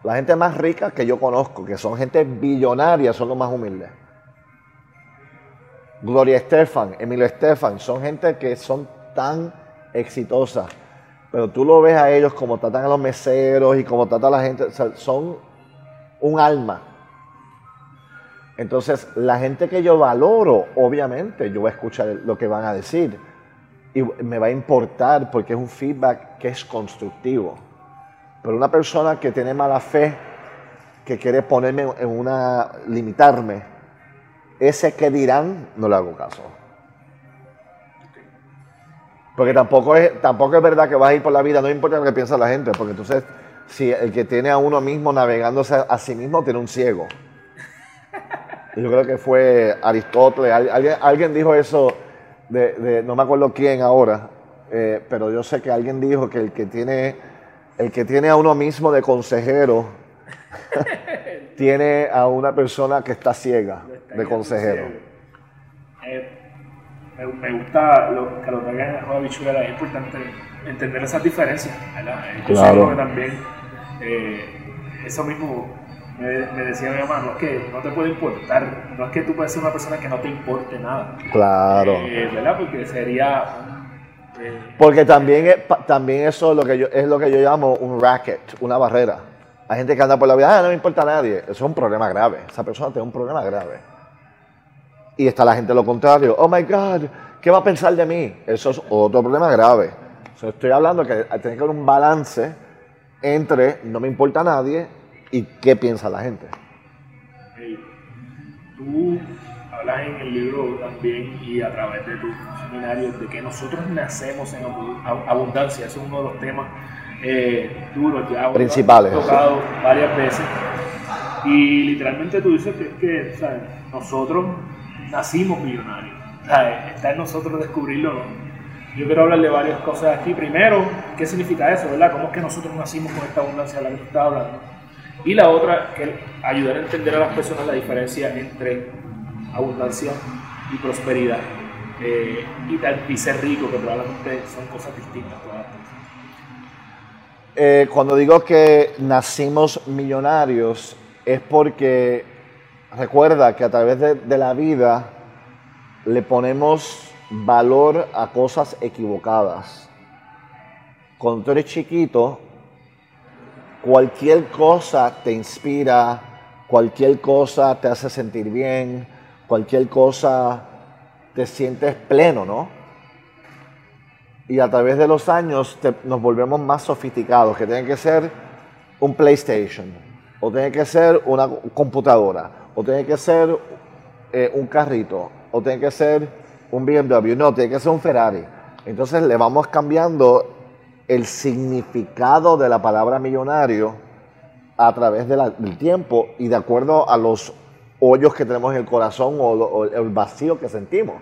La gente más rica que yo conozco, que son gente billonaria, son los más humildes. Gloria Estefan, Emilio Estefan, son gente que son tan exitosas. Pero tú lo ves a ellos como tratan a los meseros y como tratan a la gente. son un alma. Entonces, la gente que yo valoro, obviamente, yo voy a escuchar lo que van a decir. Y me va a importar porque es un feedback que es constructivo. Pero una persona que tiene mala fe, que quiere ponerme en una. limitarme, ese que dirán, no le hago caso. Porque tampoco es, tampoco es verdad que vas a ir por la vida, no importa lo que piensa la gente, porque entonces, si el que tiene a uno mismo navegándose a sí mismo, tiene un ciego. Yo creo que fue Aristóteles, al- alguien, alguien dijo eso, de, de- no me acuerdo quién ahora, eh, pero yo sé que alguien dijo que el que tiene, el que tiene a uno mismo de consejero, tiene a una persona que está ciega de consejero. Eh, me, me gusta lo, que lo traigan en el juego de bichuela, es importante entender esas diferencias, ¿verdad? Eh, Yo Claro. que también eh, eso mismo me, me decía mi mamá, no es que no te puede importar, no es que tú puedes ser una persona que no te importe nada, Claro. Eh, ¿verdad? Porque sería... eh, Porque también, es- también eso es lo, que yo, es lo que yo llamo un racket, una barrera. Hay gente que anda por la vida, ah, no me importa a nadie. Eso es un problema grave. Esa persona tiene un problema grave. Y está la gente lo contrario. Oh my God, ¿qué va a pensar de mí? Eso es otro problema grave. Estoy hablando que tiene que haber un balance entre no me importa a nadie y qué piensa la gente. Hey, tú hablas en el libro también y a través de tus seminarios de que nosotros nacemos en abu- ab- abundancia, ese es uno de los temas eh, duros ya Principales. tocado varias veces. Y literalmente tú dices que, que ¿sabes? nosotros nacimos millonarios, está en nosotros descubrirlo. ¿no? Yo quiero hablar de varias cosas aquí. Primero, ¿qué significa eso? ¿verdad? ¿Cómo es que nosotros nacimos con esta abundancia de la que tú estás hablando? Y la otra, que ayudar a entender a las personas la diferencia entre abundancia y prosperidad. Eh, y, tal- y ser rico, que probablemente son cosas distintas. Eh, cuando digo que nacimos millonarios es porque recuerda que a través de, la vida le ponemos valor a cosas equivocadas. Cuando tú eres chiquito, cualquier cosa te inspira, cualquier cosa te hace sentir bien, cualquier cosa te sientes pleno, ¿no? y a través de los años nos volvemos más sofisticados, que tiene que ser un PlayStation, o tiene que ser una computadora, o tiene que ser eh, un carrito, o tiene que ser un BMW, no, tiene que ser un Ferrari. Entonces le vamos cambiando el significado de la palabra millonario a través del tiempo y de acuerdo a los hoyos que tenemos en el corazón o el vacío que sentimos.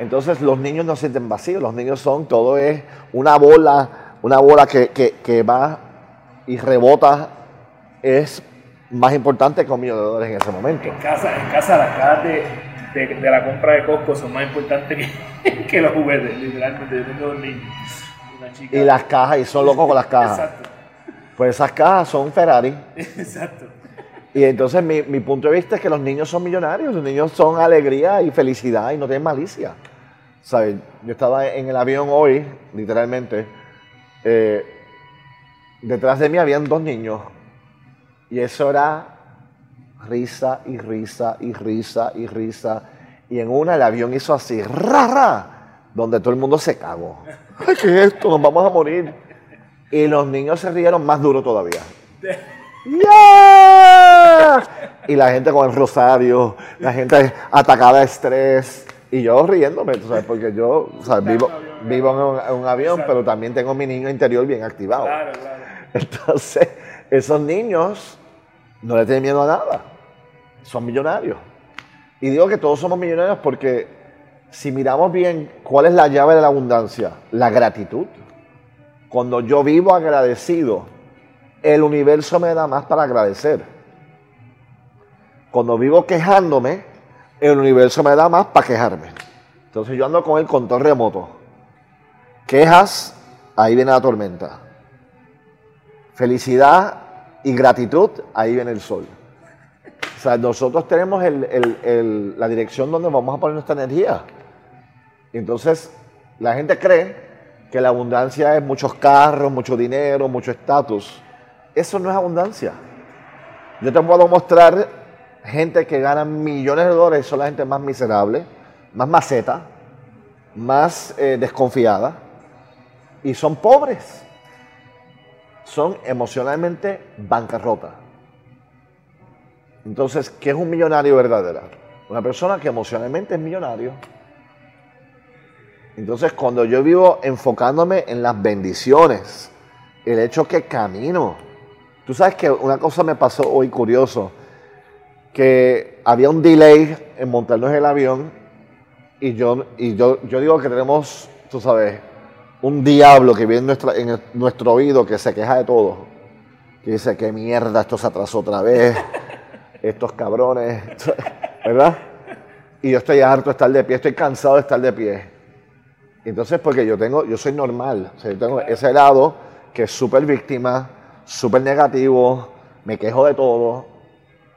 Entonces los niños no sienten vacío, los niños son, todo es una bola, una bola que, que- que va y rebota, es más importante que un millón de dólares en ese momento. En casa, en casa las cajas de, de, de la compra de Costco son más importantes que, que los juguetes, literalmente. Yo tengo dos niños, una chica. Y las cajas, y son locos con las cajas. Exacto, Pues esas cajas son Ferrari. exacto. Y entonces mi, mi punto de vista es que los niños son millonarios, los niños son alegría y felicidad y no tienen malicia. ¿Sabes? Yo estaba en el avión hoy, literalmente, eh, detrás de mí habían dos niños y eso era risa y risa y risa y risa. Y en una el avión hizo así, ra, ra, donde todo el mundo se cagó. Ay, ¿qué es esto? Nos vamos a morir. Y los niños se rieron más duro todavía. ¡Yeah! Y la gente con el rosario, la gente atacada de estrés. Y yo riéndome, tú sabes, porque yo o sea, vivo, vivo en un, en un avión, Exacto. pero también tengo mi niño interior bien activado. Claro, claro. Entonces, esos niños no le tienen miedo a nada. Son millonarios. Y digo que todos somos millonarios porque si miramos bien cuál es la llave de la abundancia, la gratitud. Cuando yo vivo agradecido, el universo me da más para agradecer. Cuando vivo quejándome, el universo me da más para quejarme. Entonces yo ando con el control remoto. Quejas, ahí viene la tormenta. Felicidad y gratitud, ahí viene el sol. O sea, nosotros tenemos el- el- el- la dirección donde vamos a poner nuestra energía. Entonces, la gente cree que la abundancia es muchos carros, mucho dinero, mucho estatus. Eso no es abundancia. Yo te puedo mostrar gente que gana millones de dólares, son la gente más miserable, más maceta, más eh, desconfiada, y son pobres. Son emocionalmente bancarrota. Entonces, ¿qué es un millonario verdadero? Una persona que emocionalmente es millonario. Entonces, cuando yo vivo enfocándome en las bendiciones, el hecho que camino. Tú sabes que una cosa me pasó hoy curioso, que había un delay en montarnos el avión y yo, y yo, yo digo que tenemos, tú sabes, un diablo que viene en, nuestra, en nuestro oído que se queja de todo. Que dice, qué mierda, esto se atrasó otra vez, estos cabrones, ¿verdad? Y yo estoy harto de estar de pie, estoy cansado de estar de pie. Entonces, porque yo tengo, yo soy normal, o sea, yo tengo ese lado que es súper víctima, súper negativo, me quejo de todo,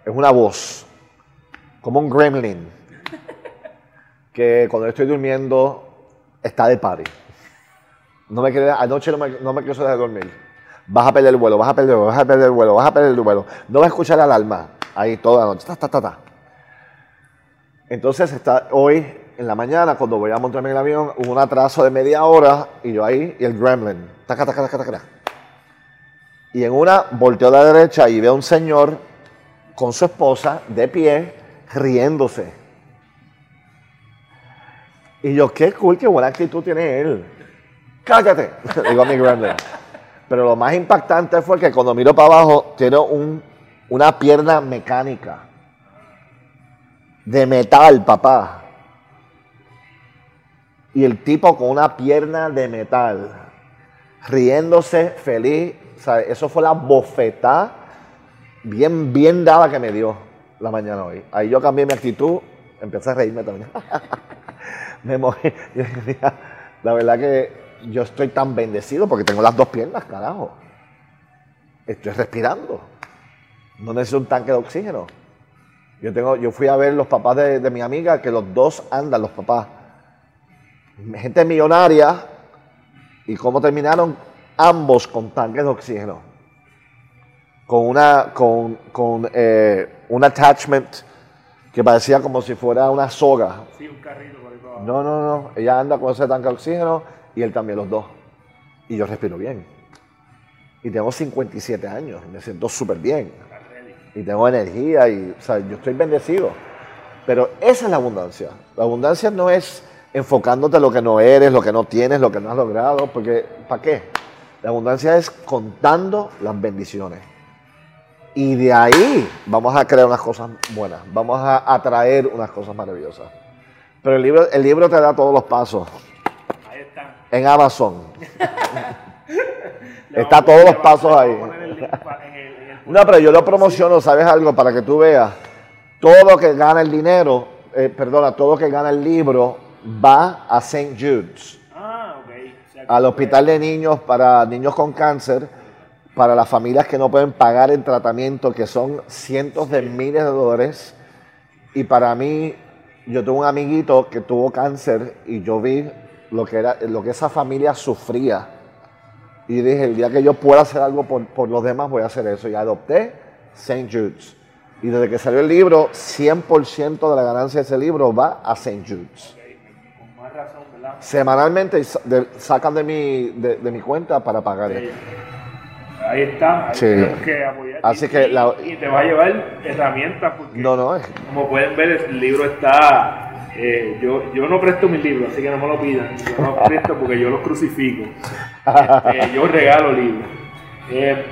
es una voz, como un gremlin, que cuando estoy durmiendo está de party. No me quiere, anoche no me, no me quiero dejar dormir. Vas a perder el vuelo, vas a perder el vuelo, vas a perder el vuelo, vas a perder el vuelo. No vas a escuchar la alarma ahí toda la noche. Ta, ta, ta, ta. Entonces, está, hoy en la mañana, cuando voy a montarme en el avión, hubo un atraso de media hora y yo ahí, y el gremlin, taca, taca, taca. taca. Y en una volteo a la derecha y veo a un señor con su esposa de pie, riéndose. Y yo, qué cool, qué buena actitud tiene él. Cállate, digo a mi gremlin. Pero lo más impactante fue que cuando miro para abajo, tiene un- una pierna mecánica. De metal, papá. Y el tipo con una pierna de metal, riéndose, feliz. Sea, eso fue la bofetada bien, bien dada que me dio la mañana hoy. Ahí yo cambié mi actitud, empecé a reírme también. me moví. La verdad que yo estoy tan bendecido porque tengo las dos piernas, carajo. Estoy respirando. No necesito un tanque de oxígeno. Yo, tengo, yo fui a ver los papás de, de mi amiga, que los dos andan, los papás. Gente millonaria. ¿Y cómo terminaron? Ambos con tanques de oxígeno. Con una, con, con eh, un attachment que parecía como si fuera una soga. Sí, un carrito por ahí para abajo. No, no, no. Ella anda con ese tanque de oxígeno y él también, los dos. Y yo respiro bien. Y tengo 57 años y me siento súper bien. Y tengo energía y, o sea, yo estoy bendecido. Pero esa es la abundancia. La abundancia no es enfocándote en lo que no eres, lo que no tienes, lo que no has logrado, porque ¿para qué? La abundancia es contando las bendiciones. Y de ahí vamos a crear unas cosas buenas, vamos a atraer unas cosas maravillosas. Pero el libro, el libro te da todos los pasos están. en Amazon. Está todos los pasos ahí. el link pa- en el- en el- No, pero yo lo promociono, ¿sabes algo? Para que tú veas. Todo lo que gana el dinero, eh, perdona, todo lo que gana el libro va a St. Jude's, Ah, ok. O sea, al hospital de niños para niños con cáncer, para las familias que no pueden pagar el tratamiento, que son cientos de miles de dólares. Y para mí, yo tuve un amiguito que tuvo cáncer y yo vi lo que, era, lo que esa familia sufría. Y dije, el día que yo pueda hacer algo por, por los demás, voy a hacer eso. Y adopté St. Jude's. Y desde que salió el libro, 100% de la ganancia de ese libro va a St. Jude's. Con más razón, ¿verdad? Semanalmente sacan de mi, de, de mi cuenta para pagar esto. Ahí está. Ahí Sí. tenemos que apoyar. Así Y- que la- y te va a llevar herramientas porque No, no, es- como pueden ver el libro está Eh, yo, yo no presto mis libros, así que no me lo pidan. Yo no presto porque yo los crucifico. Este, yo regalo libros. Eh,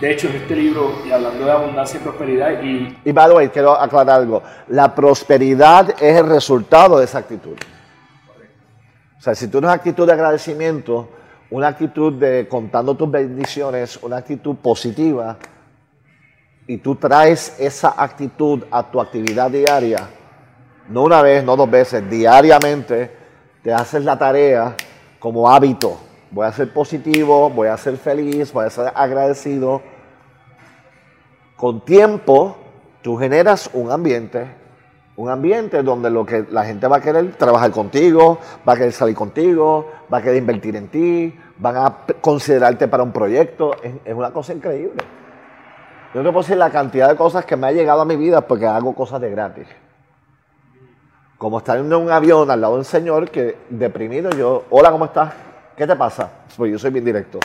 de hecho, en este libro, y hablando de abundancia y prosperidad, y... Y by the way, quiero aclarar algo. La prosperidad es el resultado de esa actitud. O sea, si tú tienes una actitud de agradecimiento, una actitud de contando tus bendiciones, una actitud positiva, y tú traes esa actitud a tu actividad diaria, no una vez, no dos veces, diariamente, te haces la tarea como hábito. Voy a ser positivo, voy a ser feliz, voy a ser agradecido. Con tiempo, tú generas un ambiente, un ambiente donde lo que la gente va a querer trabajar contigo, va a querer salir contigo, va a querer invertir en ti, van a considerarte para un proyecto. Es, es una cosa increíble. Yo te puedo decir la cantidad de cosas que me ha llegado a mi vida porque hago cosas de gratis. Como estar en un avión al lado de un señor que deprimido yo, hola, ¿cómo estás? ¿Qué te pasa? Pues yo soy bien directo.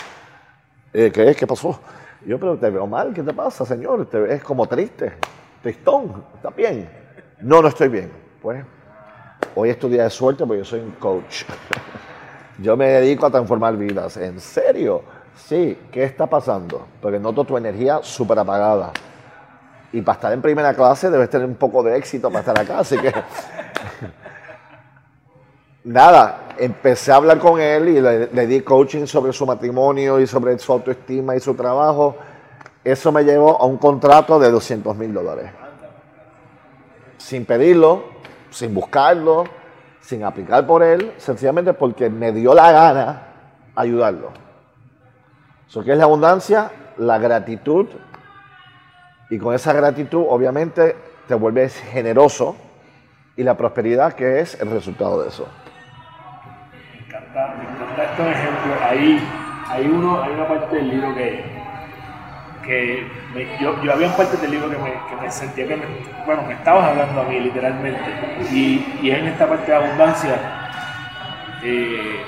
Eh, ¿Qué es? ¿Qué pasó? Yo, pero te veo mal, ¿qué te pasa, señor? Te ves como triste, tristón, ¿estás bien? No, no estoy bien. Pues, hoy es tu día de suerte porque yo soy un coach. yo me dedico a transformar vidas. ¿En serio? Sí, ¿qué está pasando? Porque noto tu energía súper apagada. Y para estar en primera clase debes tener un poco de éxito para estar acá, así que... Nada, empecé a hablar con él y le, di coaching sobre su matrimonio y sobre su autoestima y su trabajo. Eso me llevó a un contrato de 200 mil dólares. Sin pedirlo, sin buscarlo, sin aplicar por él, sencillamente porque me dio la gana ayudarlo. So, ¿Qué es la abundancia? La gratitud. Y con esa gratitud, obviamente, te vuelves generoso. Y la prosperidad, que es el resultado de eso. Me encanta, me encanta estos ejemplos. Ahí hay, uno, hay una parte del libro que, que yo, yo, había parte del libro que me, que me sentía que me, bueno, me estabas hablando a mí literalmente. Y, y en esta parte de abundancia, eh,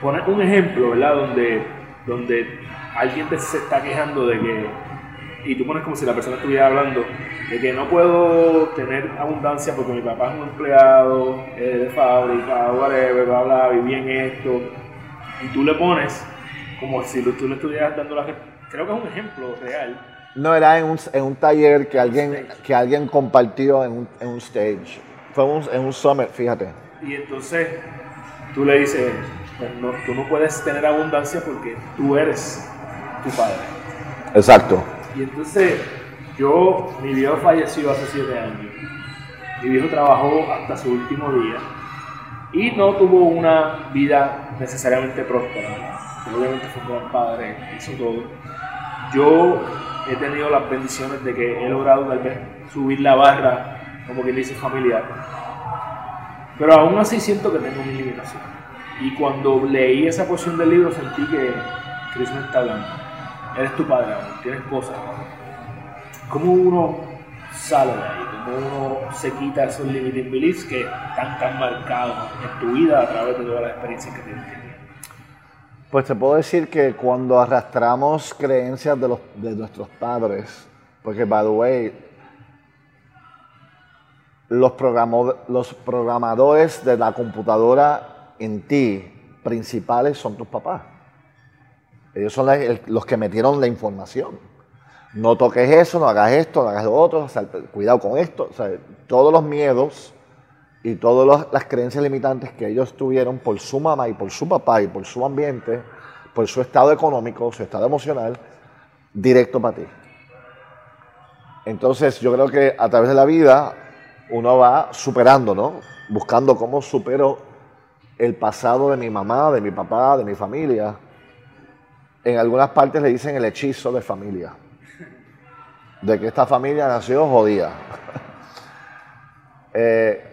poner un ejemplo, ¿verdad? Donde, donde alguien te, se está quejando de que, y tú pones como si la persona estuviera hablando, de que no puedo tener abundancia porque mi papá es un empleado eh, de fábrica, whatever, bla, bla, viví en esto, y tú le pones como si tú le estuvieras dando la... Creo que es un ejemplo real. No, era en un, en un taller que alguien, que alguien compartió en un, en un stage. Fue un, en un summit, fíjate. Y entonces tú le dices, pues no, tú no puedes tener abundancia porque tú eres tu padre. Exacto. Y entonces yo, mi viejo falleció hace siete años. Mi viejo trabajó hasta su último día y no tuvo una vida necesariamente próspera. Obviamente fue un gran padre, hizo todo. Yo he tenido las bendiciones de que he logrado tal vez subir la barra, como quien dice, familiar. Pero aún así siento que tengo mi limitación. Y cuando leí esa porción del libro sentí que Cristo me está hablando. Eres tu padre aún, tienes cosas. ¿Cómo uno sale de ahí? ¿Cómo uno se quita esos limiting beliefs que están tan marcados en tu vida a través de todas las experiencias que tienes tenido? Pues te puedo decir que cuando arrastramos creencias de, los, de nuestros padres, porque, by the way, los, los programadores de la computadora en ti principales son tus papás. Ellos son los que metieron la información. No toques eso, no hagas esto, no hagas lo otro, cuidado con esto. Todos los miedos y todas las creencias limitantes que ellos tuvieron por su mamá y por su papá y por su ambiente, por su estado económico, su estado emocional, directo para ti. Entonces yo creo que a través de la vida uno va superando, ¿no? Buscando cómo supero el pasado de mi mamá, de mi papá, de mi familia. En algunas partes le dicen el hechizo de familia. De que esta familia nació jodida. eh,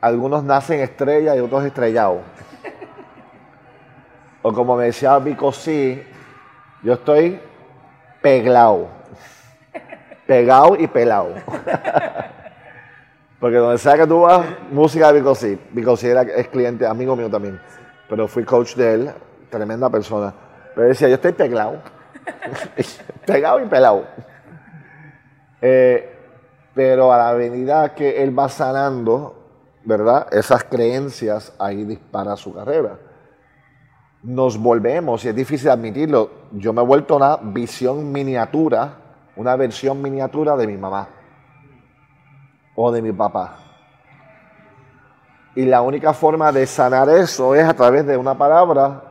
algunos nacen estrellas y otros estrellados. O como me decía Vico sí, yo estoy peglado. Pegado y pelado. Porque donde sea que tú vas, música de Vico sí. Vico era, es cliente, amigo mío también. Pero fui coach de él, tremenda persona. Pero decía, yo estoy peglado. pegado y pelado. Eh, Pero a la medida que él va sanando, ¿verdad? Esas creencias, ahí dispara su carrera. Nos volvemos, y es difícil admitirlo, yo me he vuelto una visión miniatura, una versión miniatura de mi mamá o de mi papá. Y la única forma de sanar eso es a través de una palabra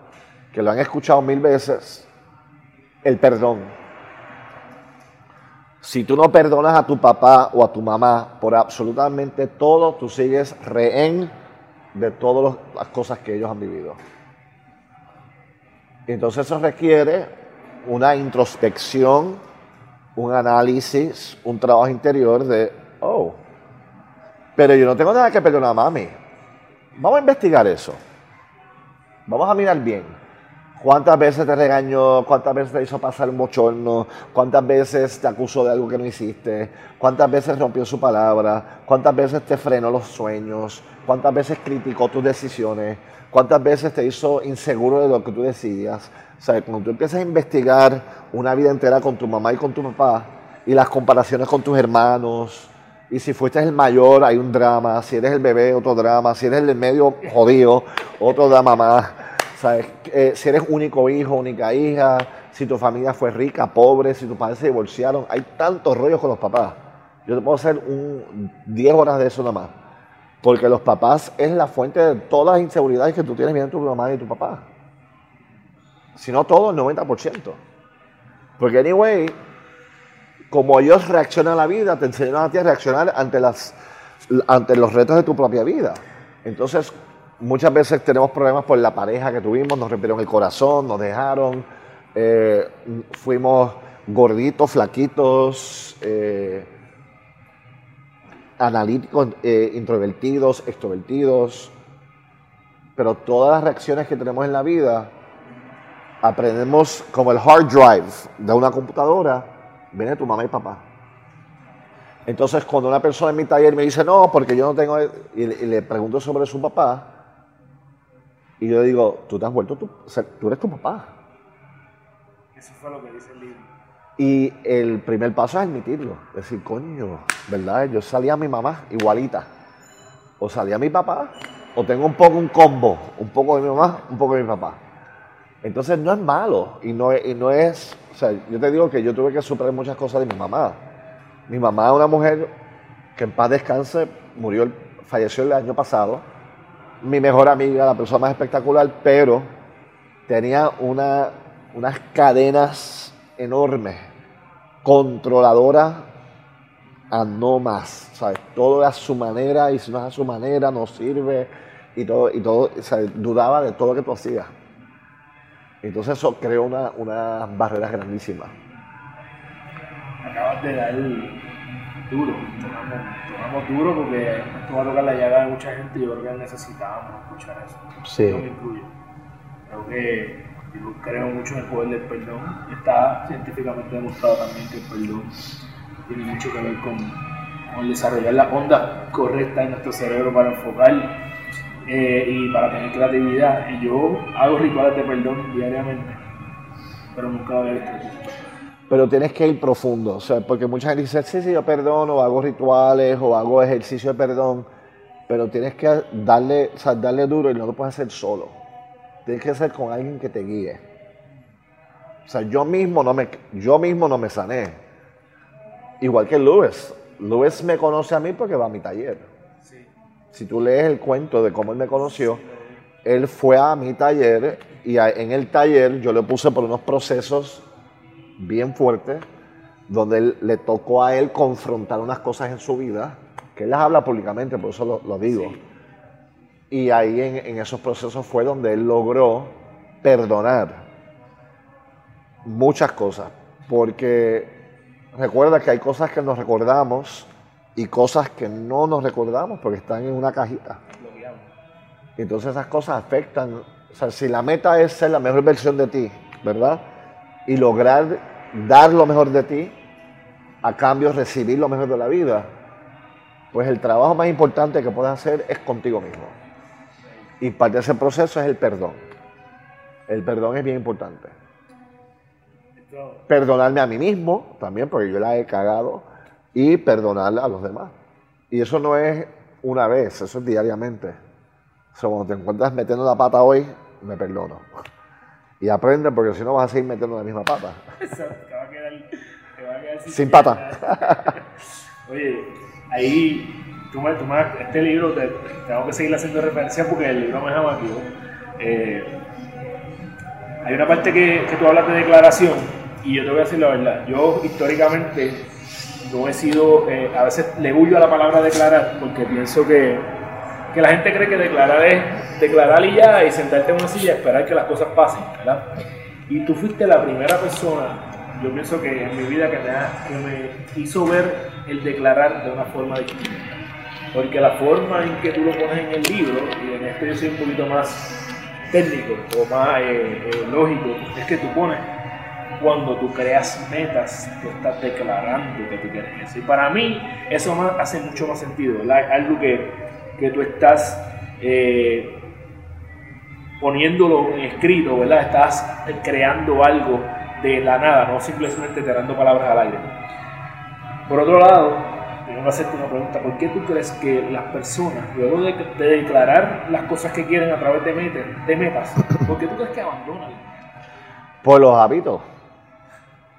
que lo han escuchado mil veces, el perdón. Si tú no perdonas a tu papá o a tu mamá por absolutamente todo, tú sigues rehén de todas las cosas que ellos han vivido. Entonces eso requiere una introspección, un análisis, un trabajo interior de, oh, pero yo no tengo nada que perdonar a mami. Vamos a investigar eso. Vamos a mirar bien. ¿Cuántas veces te regañó? ¿Cuántas veces te hizo pasar un bochorno? ¿Cuántas veces te acusó de algo que no hiciste? ¿Cuántas veces rompió su palabra? ¿Cuántas veces te frenó los sueños? ¿Cuántas veces criticó tus decisiones? ¿Cuántas veces te hizo inseguro de lo que tú decías? O sea, cuando tú empiezas a investigar una vida entera con tu mamá y con tu papá y las comparaciones con tus hermanos, y si fuiste el mayor, hay un drama. Si eres el bebé, otro drama. Si eres el medio jodido, otro drama más. Eh, si eres único hijo, única hija. Si tu familia fue rica, pobre. Si tus padres se divorciaron. Hay tantos rollos con los papás. Yo te puedo hacer un 10 horas de eso nada más. Porque los papás es la fuente de todas las inseguridades que tú tienes viendo tu mamá y tu papá. Si no todo, el 90%. Porque, anyway, como ellos reaccionan a la vida, te enseñan a ti a reaccionar ante, las, ante los retos de tu propia vida. Entonces, muchas veces tenemos problemas por la pareja que tuvimos, nos rompieron el corazón, nos dejaron, eh, fuimos gorditos, flaquitos, eh, analíticos, eh, introvertidos, extrovertidos. Pero todas las reacciones que tenemos en la vida, aprendemos como el hard drive de una computadora viene tu mamá y papá. Entonces, cuando una persona en mi taller me dice, no, porque yo no tengo, y le, pregunto sobre su papá, y yo digo, tú te has vuelto, tu, tú eres tu papá. Eso fue lo que dice el libro. Y el primer paso es admitirlo, decir, coño, ¿verdad? Yo salía a mi mamá igualita. O salía a mi papá, o tengo un poco un combo, un poco de mi mamá, un poco de mi papá. Entonces no es malo y no, y no es o sea, yo te digo que yo tuve que superar muchas cosas de mi mamá. Mi mamá, una mujer que en paz descanse, murió, falleció el año pasado. Mi mejor amiga, la persona más espectacular, pero tenía una, unas cadenas enormes, controladoras a no más. ¿sabes? Todo a su manera y si no es a su manera no sirve y todo, y todo dudaba de todo lo que tú hacías. Entonces eso creó una, una barrera grandísima. Acabas de dar duro, tomamos, duro porque esto va a tocar la llaga de mucha gente y yo creo que necesitábamos escuchar eso. Sí. Yo me incluyo. Creo que yo creo mucho en el poder del perdón. Está científicamente demostrado también que el perdón tiene mucho que ver con, con desarrollar la onda correcta en nuestro cerebro para enfocar eh, y para tener creatividad. Y yo hago rituales de perdón diariamente, pero nunca voy a pero tienes que ir profundo, o sea, porque mucha gente dice, sí, sí, yo perdono, o hago rituales, o hago ejercicio de perdón, pero tienes que darle, o sea, darle duro y no lo puedes hacer solo. Tienes que hacer con alguien que te guíe. O sea, yo mismo no me, yo mismo no me sané. Igual que Luis. Luis me conoce a mí porque va a mi taller. Si tú lees el cuento de cómo él me conoció, él fue a mi taller y en el taller yo le puse por unos procesos bien fuertes, donde él, le tocó a él confrontar unas cosas en su vida, que él las habla públicamente, por eso lo, digo. Y ahí en, en esos procesos fue donde él logró perdonar muchas cosas, porque recuerda que hay cosas que nos recordamos y cosas que no nos recordamos porque están en una cajita. Entonces esas cosas afectan, o sea, si la meta es ser la mejor versión de ti, ¿verdad? Y lograr dar lo mejor de ti, a cambio recibir lo mejor de la vida, pues el trabajo más importante que puedes hacer es contigo mismo. Y parte de ese proceso es el perdón. El perdón es bien importante. Perdonarme a mí mismo también, porque yo la he cagado y perdonar a los demás. Y eso no es una vez, eso es diariamente. O sea, cuando te encuentras metiendo la pata hoy, me perdono. Y aprende porque si no vas a seguir metiendo la misma pata. Te va a quedar, te va a quedar Sin pata. Oye, ahí, tú me, tú me- este libro, te, tengo que seguir haciendo referencia porque el libro me llamativo. Eh, hay una parte que, que tú hablas de declaración y yo te voy a decir la verdad. Yo históricamente no he sido, eh, a veces le huyo a la palabra declarar porque pienso que, que la gente cree que declarar es declarar y ya y sentarte en una silla y esperar que las cosas pasen, ¿verdad? Y tú fuiste la primera persona, yo pienso que en mi vida que me, que me hizo ver el declarar de una forma distinta. Porque la forma en que tú lo pones en el libro, y en esto yo soy un poquito más técnico o más eh, eh, lógico, es que tú pones cuando tú creas metas, tú estás declarando que tú quieres eso. Y para mí eso hace mucho más sentido, ¿verdad? Algo que, que tú estás eh, poniéndolo en escrito, ¿verdad? Estás creando algo de la nada, no simplemente tirando palabras al aire. Por otro lado, tengo que hacerte una pregunta. ¿Por qué tú crees que las personas, luego de, de declarar las cosas que quieren a través de, mete- de metas, ¿por qué tú crees que abandonan? Por los hábitos.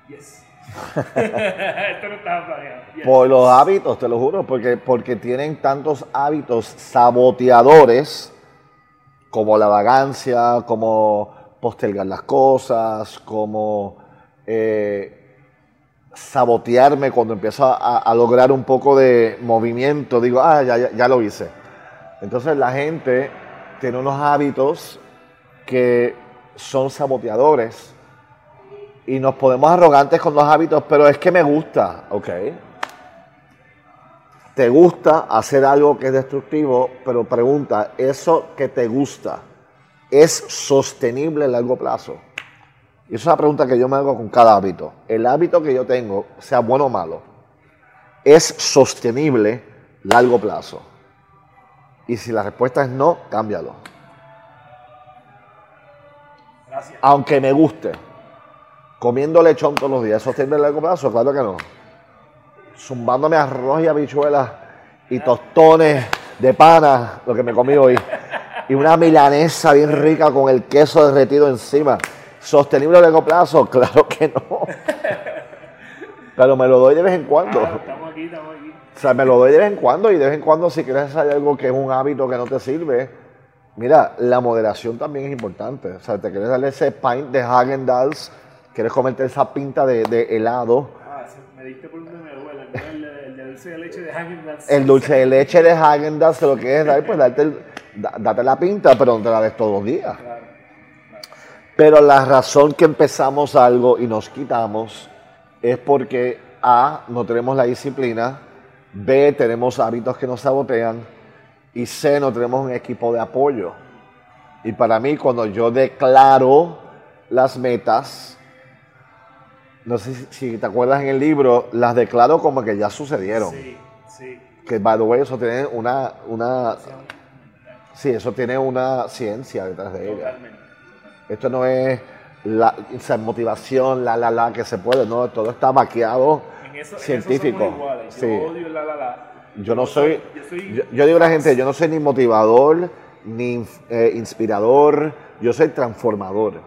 Yes. Por los hábitos, te lo juro, porque, porque tienen tantos hábitos saboteadores como la vagancia, como postergar las cosas, como eh, sabotearme cuando empiezo a, a lograr un poco de movimiento. Digo, ah, ya, ya, ya lo hice. Entonces la gente tiene unos hábitos que son saboteadores y nos ponemos arrogantes con los hábitos, pero es que me gusta, ¿ok? Te gusta hacer algo que es destructivo, pero pregunta, ¿eso que te gusta es sostenible a largo plazo? Y esa es la pregunta que yo me hago con cada hábito. El hábito que yo tengo, sea bueno o malo, ¿es sostenible a largo plazo? Y si la respuesta es no, cámbialo. Gracias. Aunque me guste. Comiendo lechón todos los días, ¿es sostenible a largo plazo? Claro que no. Zumbándome arroz y habichuelas y tostones de pana, lo que me comí hoy. Y una milanesa bien rica con el queso derretido encima. ¿Sostenible a largo plazo? Claro que no. Pero me lo doy de vez en cuando. Estamos aquí, estamos aquí. O sea, me lo doy de vez en cuando y de vez en cuando si quieres hacer algo que es un hábito que no te sirve, mira, la moderación también es importante. O sea, te quieres darle ese pint de Hagen Dazs, quieres comerte esa pinta de, de helado, Ah, me diste por no El, de- el de dulce de leche de Häagen-Dazs. el dulce de leche de Hagen Dazs, que lo quieres dar, pues darte, el- da- date la pinta, pero no te la des todos los días. Claro. Pero la razón que empezamos algo y nos quitamos es porque A, no tenemos la disciplina, B, tenemos hábitos que nos sabotean y C, no tenemos un equipo de apoyo. Y para mí, cuando yo declaro las metas, no sé si, si te acuerdas en el libro, las declaro como que ya sucedieron. Sí, sí. Que, by the way, eso tiene una, una, sí, eso tiene una ciencia detrás de ella. Totalmente. Esto no es la motivación, la, la, la, que se puede, no, todo está eso científico. iguales. Yo Sí. odio la la la. Yo no soy, Yo soy. yo, yo digo a la gente, yo no soy ni motivador, ni eh, inspirador, yo soy transformador.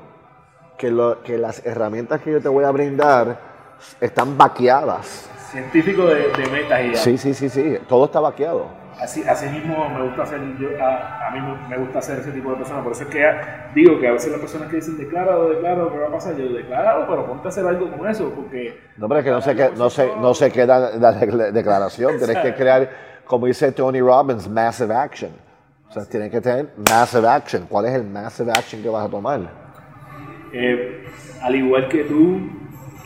Que, lo- que las herramientas que yo te voy a brindar están vaqueadas. científico de, de metas y ya. Sí, sí, sí, sí, todo está vaqueado. Así, así mismo me gusta hacer, yo, a, a mí me- gusta hacer ese tipo de personas. Por eso es que digo que a veces las personas que dicen decláralo, declaro, ¿qué va a pasar? Yo declaro, pero ponte a hacer algo con eso, porque No, pero es que no se, queda- no se, no se queda la de- declaración. Tienes que crear, como dice Tony Robbins, massive action. O sea, tienes que tener massive action. ¿Cuál es el massive action que vas a tomar? Eh, al igual que tú,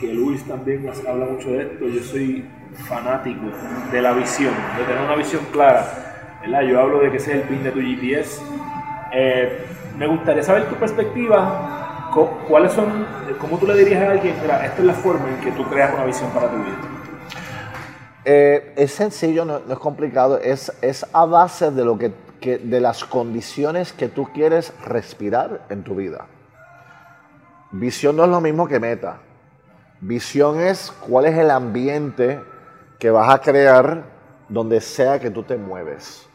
que Luis también habla mucho de esto, yo soy fanático de la visión, de tener una visión clara. ¿verdad? Yo hablo de que sea el pin de tu GPS. Eh, me gustaría saber tu perspectiva, cuáles son, cómo tú le dirías a alguien, mira, esta es la forma en que tú creas una visión para tu vida. Eh, es sencillo, no, es complicado. Es, es a base de, lo que- de las condiciones que tú quieres respirar en tu vida. Visión no es lo mismo que meta. Visión es cuál es el ambiente que vas a crear donde sea que tú te mueves.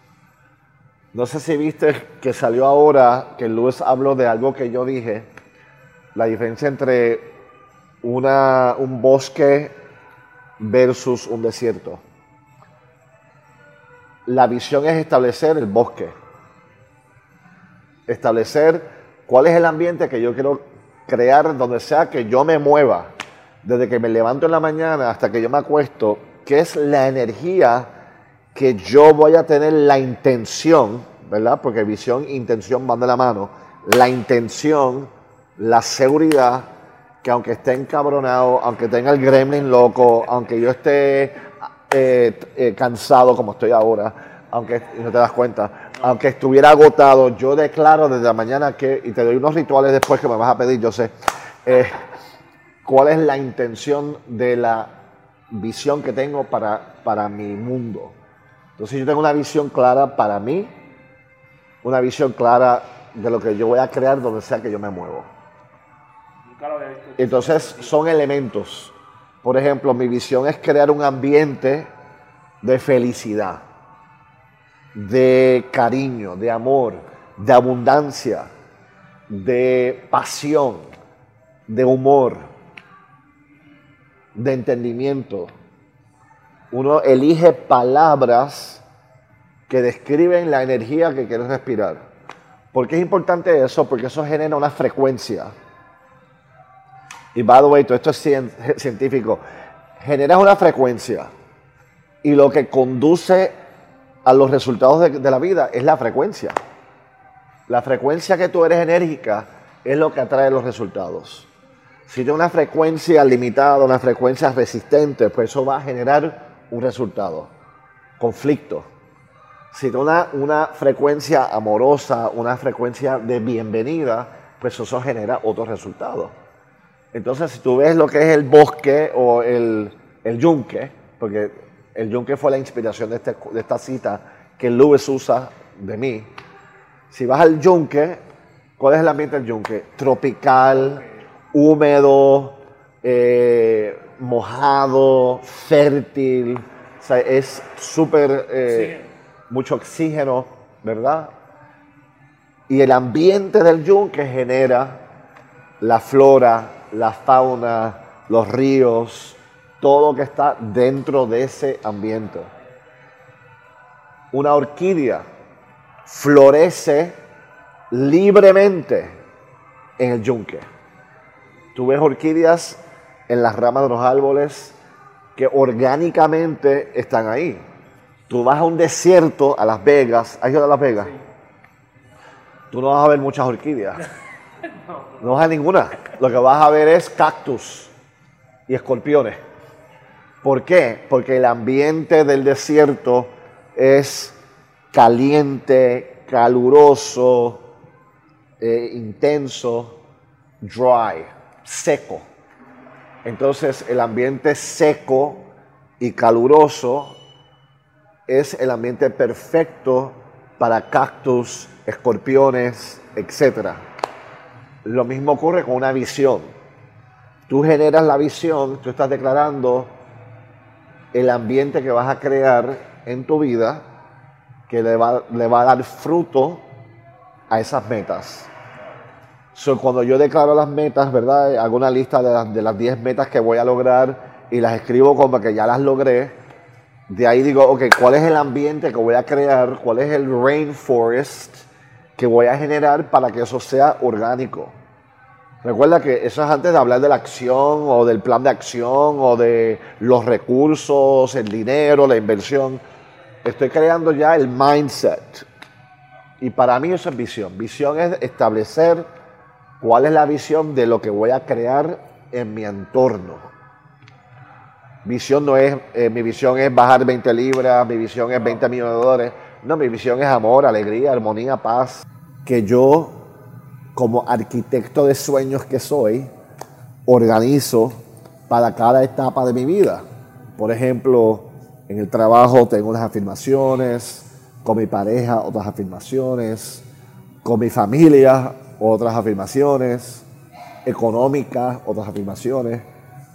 No sé si viste que salió ahora que Luis habló de algo que yo dije, la diferencia entre una, un bosque versus un desierto. La visión es establecer el bosque, establecer cuál es el ambiente que yo quiero crear donde sea que yo me mueva, desde que me levanto en la mañana hasta que yo me acuesto, que es la energía que yo voy a tener la intención, ¿verdad? Porque visión e intención van de la mano, la intención, la seguridad, que aunque esté encabronado, aunque tenga el gremlin loco, aunque yo esté eh, eh, cansado como estoy ahora, aunque no te das cuenta, aunque estuviera agotado, yo declaro desde la mañana que, y te doy unos rituales después que me vas a pedir, yo sé, eh, cuál es la intención de la visión que tengo para, para mi mundo. Entonces yo tengo una visión clara para mí, una visión clara de lo que yo voy a crear donde sea que yo me muevo. Entonces son elementos. Por ejemplo, mi visión es crear un ambiente de felicidad, de cariño, de amor, de abundancia, de pasión, de humor, de entendimiento. Uno elige palabras que describen la energía que quieres respirar. ¿Por qué es importante eso? Porque eso genera una frecuencia. Y by the way, todo esto es científico. Generas una frecuencia y lo que conduce a los resultados de, la vida es la frecuencia. La frecuencia que tú eres enérgica es lo que atrae los resultados. Si tienes una frecuencia limitada, una frecuencia resistente, pues eso va a generar un resultado. Conflicto. Si tienes una, una frecuencia amorosa, una frecuencia de bienvenida, pues eso genera otros resultados. Entonces, si tú ves lo que es el bosque o el, el yunque, porque el yunque fue la inspiración de, este, de esta cita que Lewis usa de mí. Si vas al yunque, ¿cuál es el ambiente del yunque? Tropical, húmedo, eh, mojado, fértil. O sea, es súper, eh, mucho oxígeno, ¿verdad? Y el ambiente del yunque genera la flora, la fauna, los ríos, todo que está dentro de ese ambiente. Una orquídea florece libremente en el yunque. Tú ves orquídeas en las ramas de los árboles que orgánicamente están ahí. Tú vas a un desierto, a Las Vegas, ¿has ido a Las Vegas? Tú no vas a ver muchas orquídeas. No vas a ninguna. Lo que vas a ver es cactus y escorpiones. ¿Por qué? Porque el ambiente del desierto es caliente, caluroso, eh, intenso, dry, seco. Entonces el ambiente seco y caluroso es el ambiente perfecto para cactus, escorpiones, etc. Lo mismo ocurre con una visión. Tú generas la visión, tú estás declarando el ambiente que vas a crear en tu vida que le va, le va a dar fruto a esas metas. So, cuando yo declaro las metas, ¿verdad? Hago una lista de las, 10 metas que voy a lograr y las escribo como que ya las logré. De ahí digo, ok, ¿cuál es el ambiente que voy a crear? ¿Cuál es el rainforest que voy a generar para que eso sea orgánico? Recuerda que eso es antes de hablar de la acción o del plan de acción o de los recursos, el dinero, la inversión. Estoy creando ya el mindset. Y para mí eso es visión. Visión es establecer cuál es la visión de lo que voy a crear en mi entorno. Visión no es, eh, mi visión es bajar 20 libras, mi visión es 20 millones de dólares. No, mi visión es amor, alegría, armonía, paz. Que yo como arquitecto de sueños que soy, organizo para cada etapa de mi vida. Por ejemplo, en el trabajo tengo unas afirmaciones, con mi pareja otras afirmaciones, con mi familia otras afirmaciones, económicas otras afirmaciones.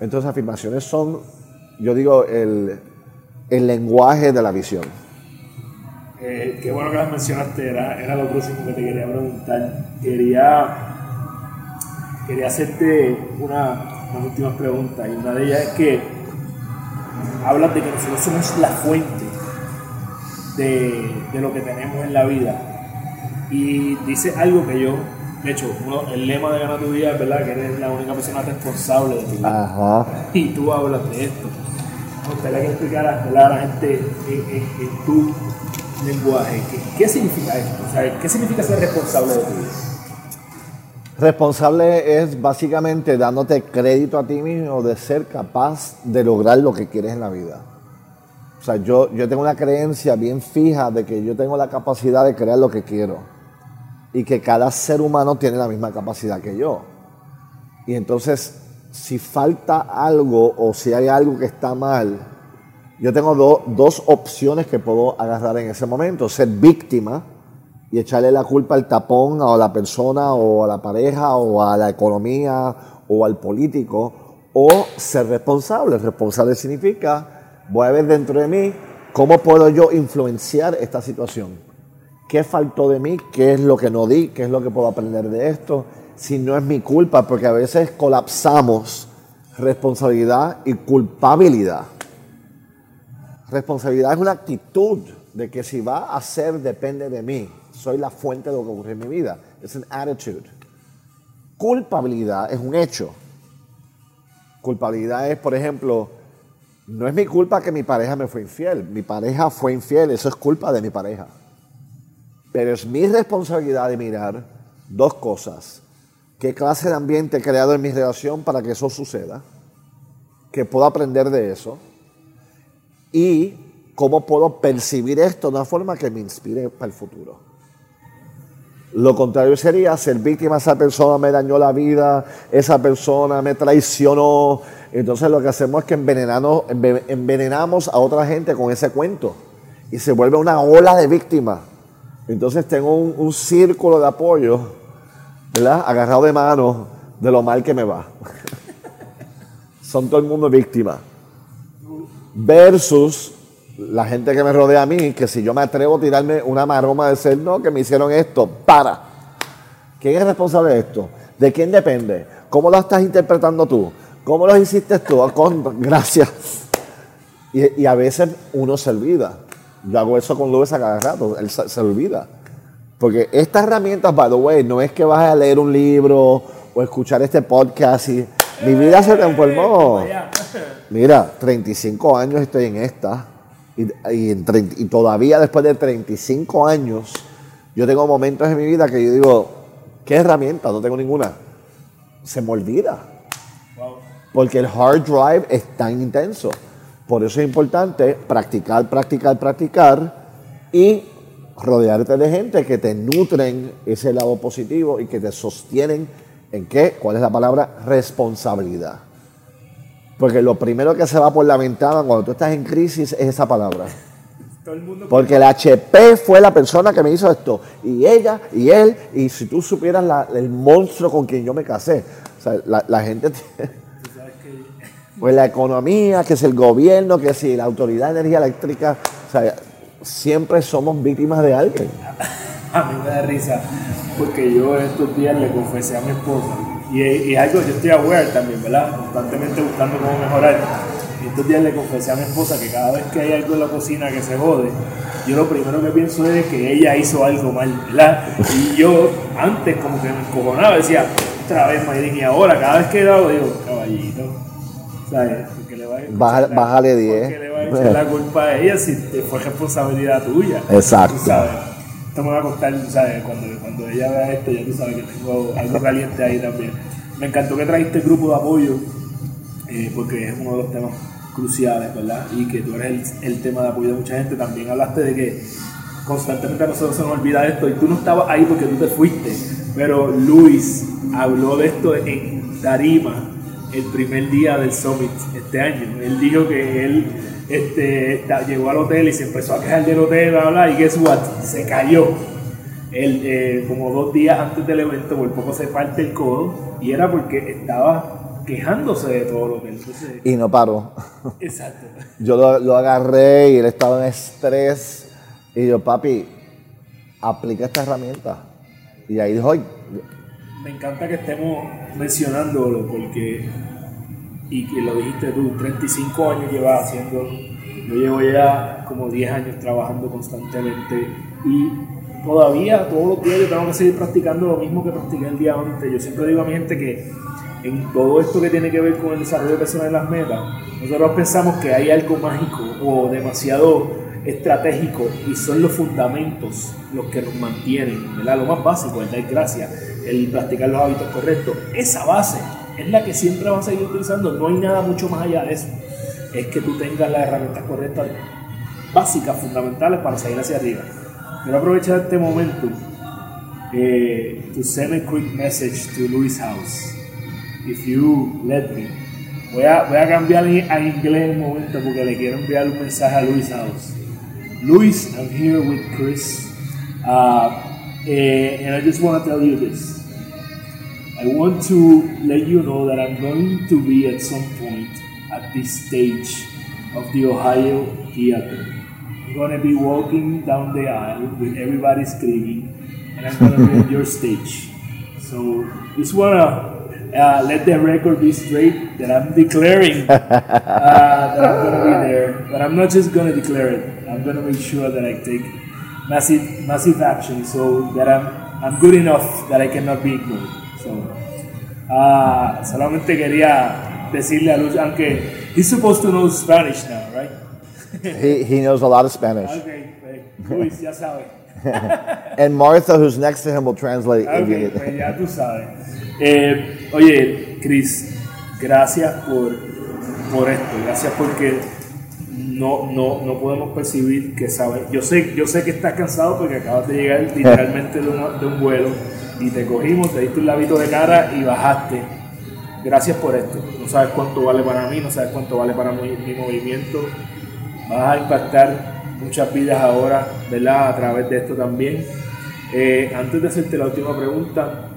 Entonces afirmaciones son, yo digo, el, el lenguaje de la visión. Eh, qué bueno que las mencionaste, era, era lo próximo que te quería preguntar. Quería, quería hacerte una, unas últimas preguntas y una de ellas es que hablas de que nosotros somos la fuente de, de lo que tenemos en la vida. Y dice algo que yo, de hecho, uno- el lema de Gana tu Vida es verdad que eres la única persona responsable de tu vida. Ajá. Y tú hablas de esto. Me gustaría que explicaras a la gente en, en- en tu lenguaje ¿qué, qué significa esto. O sea, ¿qué significa ser responsable de tu? Responsable es básicamente dándote crédito a ti mismo de ser capaz de lograr lo que quieres en la vida. O sea, yo, yo tengo una creencia bien fija de que yo tengo la capacidad de crear lo que quiero. Y que cada ser humano tiene la misma capacidad que yo. Y entonces, si falta algo o si hay algo que está mal, yo tengo do- dos opciones que puedo agarrar en ese momento. Ser víctima y echarle la culpa al tapón a la persona o a la pareja o a la economía o al político o ser responsable. Responsable significa, voy a ver dentro de mí cómo puedo yo influenciar esta situación. ¿Qué faltó de mí? ¿Qué es lo que no di? ¿Qué es lo que puedo aprender de esto? Si no es mi culpa, porque a veces colapsamos responsabilidad y culpabilidad. Responsabilidad es una actitud de que si va a ser depende de mí. Soy la fuente de lo que ocurre en mi vida. Es un attitude. Culpabilidad es un hecho. Culpabilidad es, por ejemplo, no es mi culpa que mi pareja me fue infiel. Mi pareja fue infiel, eso es culpa de mi pareja. Pero es mi responsabilidad de mirar dos cosas. ¿Qué clase de ambiente he creado en mi relación para que eso suceda? ¿Qué puedo aprender de eso? Y cómo puedo percibir esto de una forma que me inspire para el futuro. Lo contrario sería ser víctima, esa persona me dañó la vida, esa persona me traicionó. Entonces lo que hacemos es que envenenamos, enve- envenenamos a otra gente con ese cuento y se vuelve una ola de víctimas. Entonces tengo un, un círculo de apoyo, ¿verdad? Agarrado de mano de lo mal que me va. Son todo el mundo víctimas versus la gente que me rodea a mí, que si yo me atrevo a tirarme una maroma de ser, no, que me hicieron esto, para. ¿Quién es responsable de esto? ¿De quién depende? ¿Cómo lo estás interpretando tú? ¿Cómo lo hiciste tú? Ah, con- gracias. Y, a veces uno se olvida. Yo hago eso con Luis a cada rato, él se, se olvida. Porque estas herramientas, by the way, no es que vas a leer un libro o escuchar este podcast y mi vida se transformó. Mira, 35 años estoy en esta y, y en 30 y todavía después de 35 años yo tengo momentos en mi vida que yo digo, ¿qué herramienta? No tengo ninguna. Se me olvida. Porque el hard drive es tan intenso. Por eso es importante practicar, practicar, practicar y rodearte de gente que te nutren ese lado positivo y que te sostienen en qué, ¿cuál es la palabra? Responsabilidad. Porque lo primero que se va por la ventana cuando tú estás en crisis es esa palabra. Porque el HP fue la persona que me hizo esto. Y ella, y él, y si tú supieras la- el monstruo con quien yo me casé. O sea, la, la gente tiene- Pues la economía, que es el gobierno, que si la autoridad de energía eléctrica. O sea, siempre somos víctimas de alguien. A mí me da risa porque yo estos días le confesé a mi esposa y, y es algo que yo estoy aware también, ¿verdad? Constantemente buscando cómo mejorar. Y estos días le confesé a mi esposa que cada vez que hay algo en la cocina que se jode, yo lo primero que pienso es que ella hizo algo mal, ¿verdad? Y yo antes como que me encojonaba, decía, otra vez Mayrin, y ahora cada vez que lo hago digo, caballito, ¿sabes? Porque le va a Baja- bájale 10. Porque le va a echar la culpa a ella si te fue responsabilidad tuya. Exacto. Sabes. Esto me va a costar, ¿sabes? Cuando, cuando ella vea esto, ya tú sabes que tengo algo caliente ahí también. Me encantó que trajiste el grupo de apoyo, eh, porque es uno de los temas cruciales, ¿verdad? Y que tú eres el, el tema de apoyo de mucha gente. También hablaste de que constantemente a nosotros se nos olvida esto y tú no estabas ahí porque tú te fuiste. Pero Luis habló de esto en Tarima el primer día del Summit este año. Él dijo que él este, llegó al hotel y se empezó a quejar del hotel, bla, bla, y guess what? Se cayó. Él, eh, como dos días antes del evento, por poco se parte el codo y era porque estaba quejándose de todo lo que él entonces, Y no paró. Exacto. Yo lo, lo agarré y él estaba en estrés. Y yo, papi, aplica esta herramienta. Y ahí dijo, "Ay, Me encanta que estemos mencionándolo porque, y que lo dijiste tú, 35 años llevas haciendo, yo llevo ya como 10 años trabajando constantemente y todavía todos los días yo tengo que seguir practicando lo mismo que practiqué el día antes. Yo siempre digo a mi gente que en todo esto que tiene que ver con el desarrollo personal de las metas, nosotros pensamos que hay algo mágico o demasiado estratégico y son los fundamentos los que nos mantienen, ¿verdad? Lo más básico, el dar gracias, el practicar los hábitos correctos. Esa base es la que siempre vas a seguir utilizando, no hay nada mucho más allá de eso. Es que tú tengas las herramientas correctas, básicas, fundamentales para seguir hacia arriba. Quiero aprovechar este momento eh, to send a quick message to Luis House. If you let me. Voy a, voy a cambiar a inglés un momento porque le quiero enviar un mensaje a Luis House. Luis, I'm here with Chris, uh, eh, and I just want to tell you this. I want to let you know that I'm going to be at some point at this stage of the Ohio Theater. I'm going to be walking down the aisle with everybody screaming, and I'm going to be on your stage. So just want to uh, let the record be straight that I'm declaring uh, that I'm going to be there. But I'm not just going to declare it. I'm going to make sure that I take massive, massive action so that I'm, I'm good enough that I cannot be ignored. So, uh, solamente quería decirle a Luz, aunque he's supposed to know Spanish now, right? he, he knows a lot of Spanish. Okay, pues, Luis, ya sabe. And Martha, who's next to him, will translate. if you Ok, need- pues ya tú sabes. Eh, oye, Chris, gracias por, por esto, gracias porque no, no, no podemos percibir que sabes. Yo sé, yo sé que estás cansado porque acabas de llegar literalmente de, una- de un vuelo y te cogimos, te diste un labito de cara y bajaste. Gracias por esto. No sabes cuánto vale para mí, no sabes cuánto vale para mi, mi movimiento. Vas a impactar muchas vidas ahora, ¿verdad? A través de esto también. Eh, antes de hacerte la última pregunta,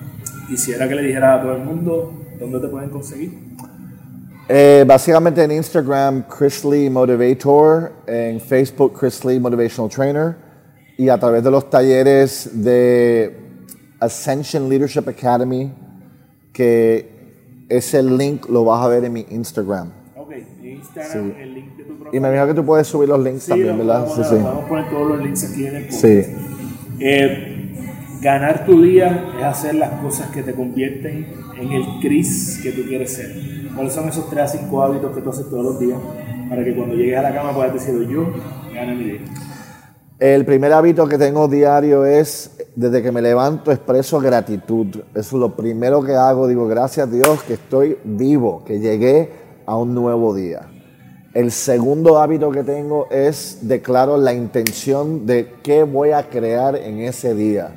quisiera que le dijeras a todo el mundo dónde te pueden conseguir. Eh, básicamente en Instagram, Chris Lee Motivator, en Facebook, Chris Lee Motivational Trainer, y a través de los talleres de Ascension Leadership Academy, que ese link lo vas a ver en mi Instagram. Ok, en Instagram, el link de tu profile. Y me imagino que tú puedes subir los links Sí, también, ¿verdad? Vamos, Sí, sí. vamos a poner todos los links aquí en el podcast. Sí. Eh, ganar tu día es hacer las cosas que te convierten en el Chris que tú quieres ser. ¿Cuáles son esos 3 a 5 hábitos que tú haces todos los días para que cuando llegues a la cama puedas decir yo gane mi día? El primer hábito que tengo diario es, desde que me levanto, expreso gratitud. Eso es lo primero que hago. Digo, gracias a Dios que estoy vivo, que llegué a un nuevo día. El segundo hábito que tengo es, declaro la intención de qué voy a crear en ese día.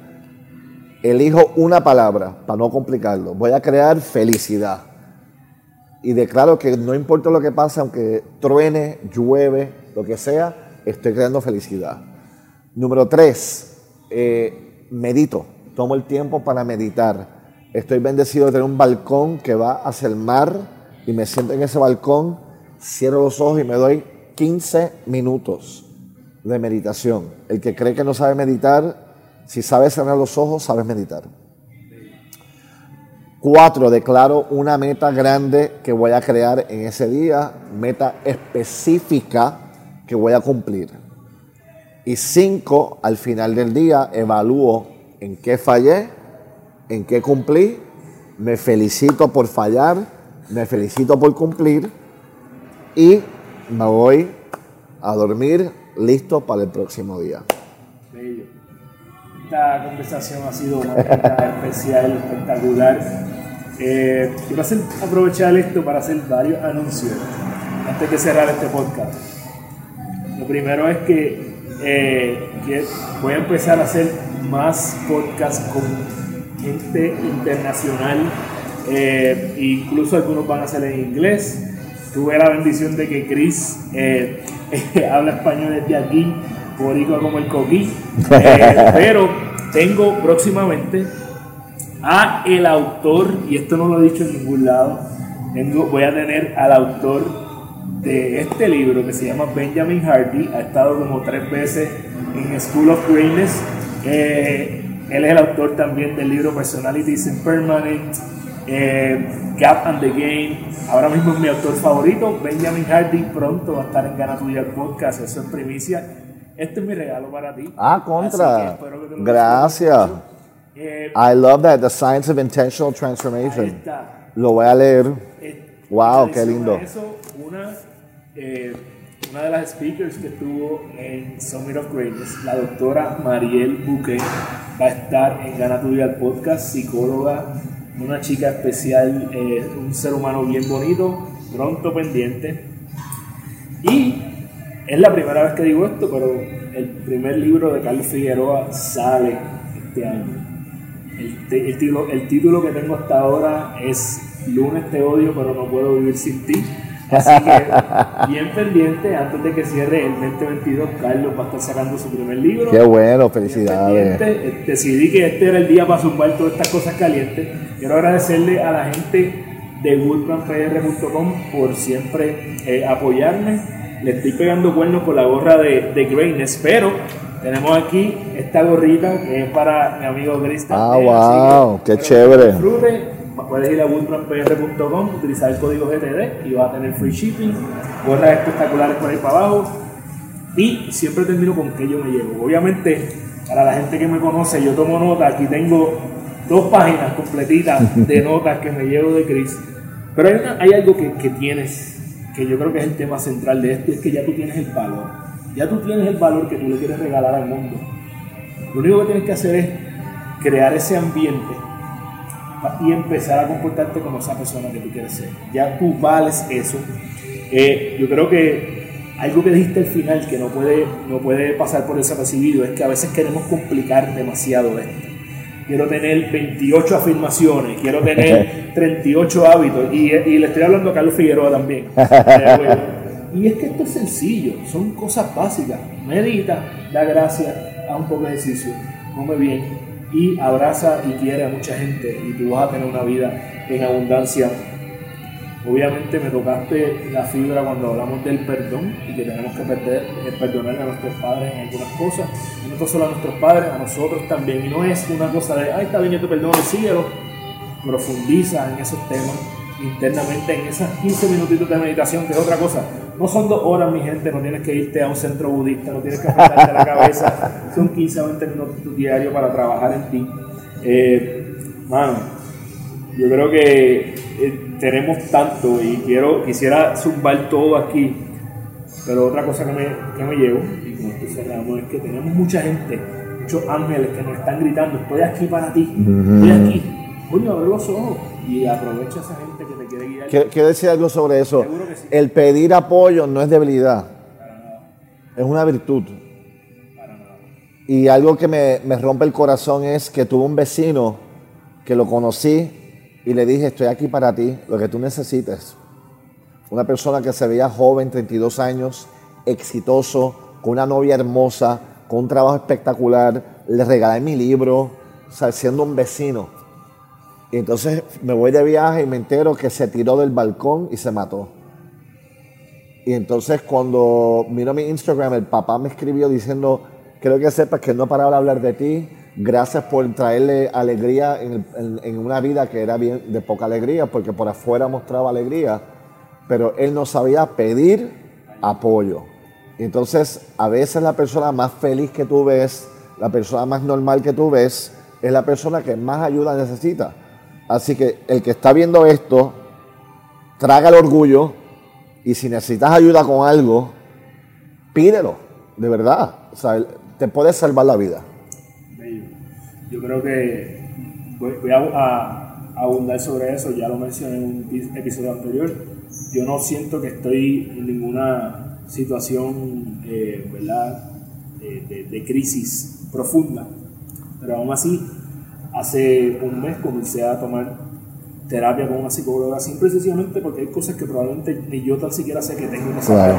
Elijo una palabra, para no complicarlo. Voy a crear felicidad. Y declaro que no importa lo que pase, aunque truene, llueve, lo que sea, estoy creando felicidad. Número tres, eh, medito. Tomo el tiempo para meditar. Estoy bendecido de tener un balcón que va hacia el mar y me siento en ese balcón, cierro los ojos y me doy 15 minutos de meditación. El que cree que no sabe meditar, si sabe cerrar los ojos, sabe meditar. Cuatro, declaro una meta grande que voy a crear en ese día, meta específica que voy a cumplir. Y cinco, al final del día, evalúo en qué fallé, en qué cumplí, me felicito por fallar, me felicito por cumplir y me voy a dormir listo para el próximo día. Bello. Esta conversación ha sido una especial, espectacular. Eh, quiero hacer- aprovechar esto para hacer varios anuncios antes de cerrar este podcast. Lo primero es que, eh, que voy a empezar a hacer más podcasts con gente internacional, eh, incluso algunos van a ser en inglés. Tuve la bendición de que Chris eh, habla español desde aquí, boricua como el coquí, Eh, pero tengo próximamente a el autor, y esto no lo he dicho en ningún lado, tengo, voy a tener al autor de este libro que se llama Benjamin Hardy. Ha estado como tres veces en School of Greatness. Eh, él es el autor también del libro Personalities Impermanent, eh, Gap and the Game. Ahora mismo es mi autor favorito. Benjamin Hardy pronto va a estar en Gana Tuya Podcast. Eso es primicia. Este es mi regalo para ti. Ah, contra. Gracias. Eh, I love that, The Science of Intentional Transformation. Lo voy a leer. Eh, wow, qué lindo. Eso, una, eh, una de las speakers que estuvo en Summit of Greatness, la doctora Marielle Bouquet, va a estar en Gana tu Vida podcast, psicóloga, una chica especial, un ser humano bien bonito, pronto pendiente. Y es la primera vez que digo esto, pero el primer libro de Carlos Figueroa sale este año. El, título, el título que tengo hasta ahora es Lunes te odio, pero no puedo vivir sin ti. Así que, bien pendiente, antes de que cierre el 2022, Carlos va a estar sacando su primer libro. Qué bueno, felicidades. Eh, decidí que este era el día para zumbar todas estas cosas calientes. Quiero agradecerle a la gente de woodmanpr.com por siempre eh, apoyarme. Le estoy pegando cuernos con la gorra de, de Greatness, pero tenemos aquí esta gorrita que es para mi amigo Cristian. Ah, wow, qué chévere. Puedes ir a woodmanpr.com, utilizar el código GTD y vas a tener free shipping, gorras espectaculares por ahí para abajo. Y siempre termino con que yo me llevo. Obviamente, para la gente que me conoce, yo tomo nota. Aquí tengo dos páginas completitas de notas que me llevo de Chris. Pero hay, hay algo que, que tienes, que yo creo que es el tema central de esto, es que ya tú tienes el valor ya tú tienes el valor que tú le quieres regalar al mundo. Lo único que tienes que hacer es crear ese ambiente y empezar a comportarte como esa persona que tú quieres ser. Ya tú vales eso. Eh, yo creo que algo que dijiste al final que no puede, no puede pasar por desapercibido es que a veces queremos complicar demasiado esto. Quiero tener 28 afirmaciones, quiero tener 38 hábitos y, y le estoy hablando a Carlos Figueroa también. Eh, y es que esto es sencillo, son cosas básicas. Medita, da gracias, haz un poco de ejercicio, come bien y abraza y quiere a mucha gente y tú vas a tener una vida en abundancia. Obviamente me tocaste la fibra cuando hablamos del perdón y que tenemos que perder, eh, perdonar a nuestros padres en algunas cosas, y no solo a nuestros padres, a nosotros también. Y no es una cosa de, ay, está bien, yo te perdono, síguelo. Profundiza en esos temas internamente, en esas 15 minutitos de meditación, que es otra cosa no son dos horas, mi gente, no tienes que irte a un centro budista, no tienes que afectarte la cabeza. Son 15 o 20 minutos diarios para trabajar en ti. Eh, mano, yo creo que eh, tenemos tanto y quiero, quisiera zumbar todo aquí. Pero otra cosa que me, que me llevo, y con esto cerramos, es que tenemos mucha gente, muchos ángeles que nos están gritando, estoy aquí para ti, estoy aquí. Coño, abre los ojos y aprovecha a esa gente que te quiere guiar. Quiero, decir algo sobre eso. El pedir apoyo no es debilidad, es una virtud. Y algo que me, me, rompe el corazón es que tuve un vecino que lo conocí y le dije, estoy aquí para ti, lo que tú necesites. Una persona que se veía joven, 32 años, exitoso, con una novia hermosa, con un trabajo espectacular. Le regalé mi libro, o sea, siendo un vecino. Y entonces me voy de viaje y me entero que se tiró del balcón y se mató. Y entonces cuando miro mi Instagram, el papá me escribió diciendo, quiero que sepas que no paraba de hablar de ti, gracias por traerle alegría en, una vida que era bien de poca alegría, porque por afuera mostraba alegría, pero él no sabía pedir apoyo. Y entonces a veces la persona más feliz que tú ves, la persona más normal que tú ves, es la persona que más ayuda necesita. Así que el que está viendo esto, traga el orgullo y si necesitas ayuda con algo, pídelo, de verdad. O sea, te puede salvar la vida. Yo creo que voy, a, abundar sobre eso, ya lo mencioné en un episodio anterior. Yo no siento que estoy en ninguna situación eh, ¿verdad? de crisis profunda, pero aún así Hace un mes comencé a tomar terapia con una psicóloga simple sencillamente porque hay cosas que probablemente ni yo tan siquiera sé que tengo que saber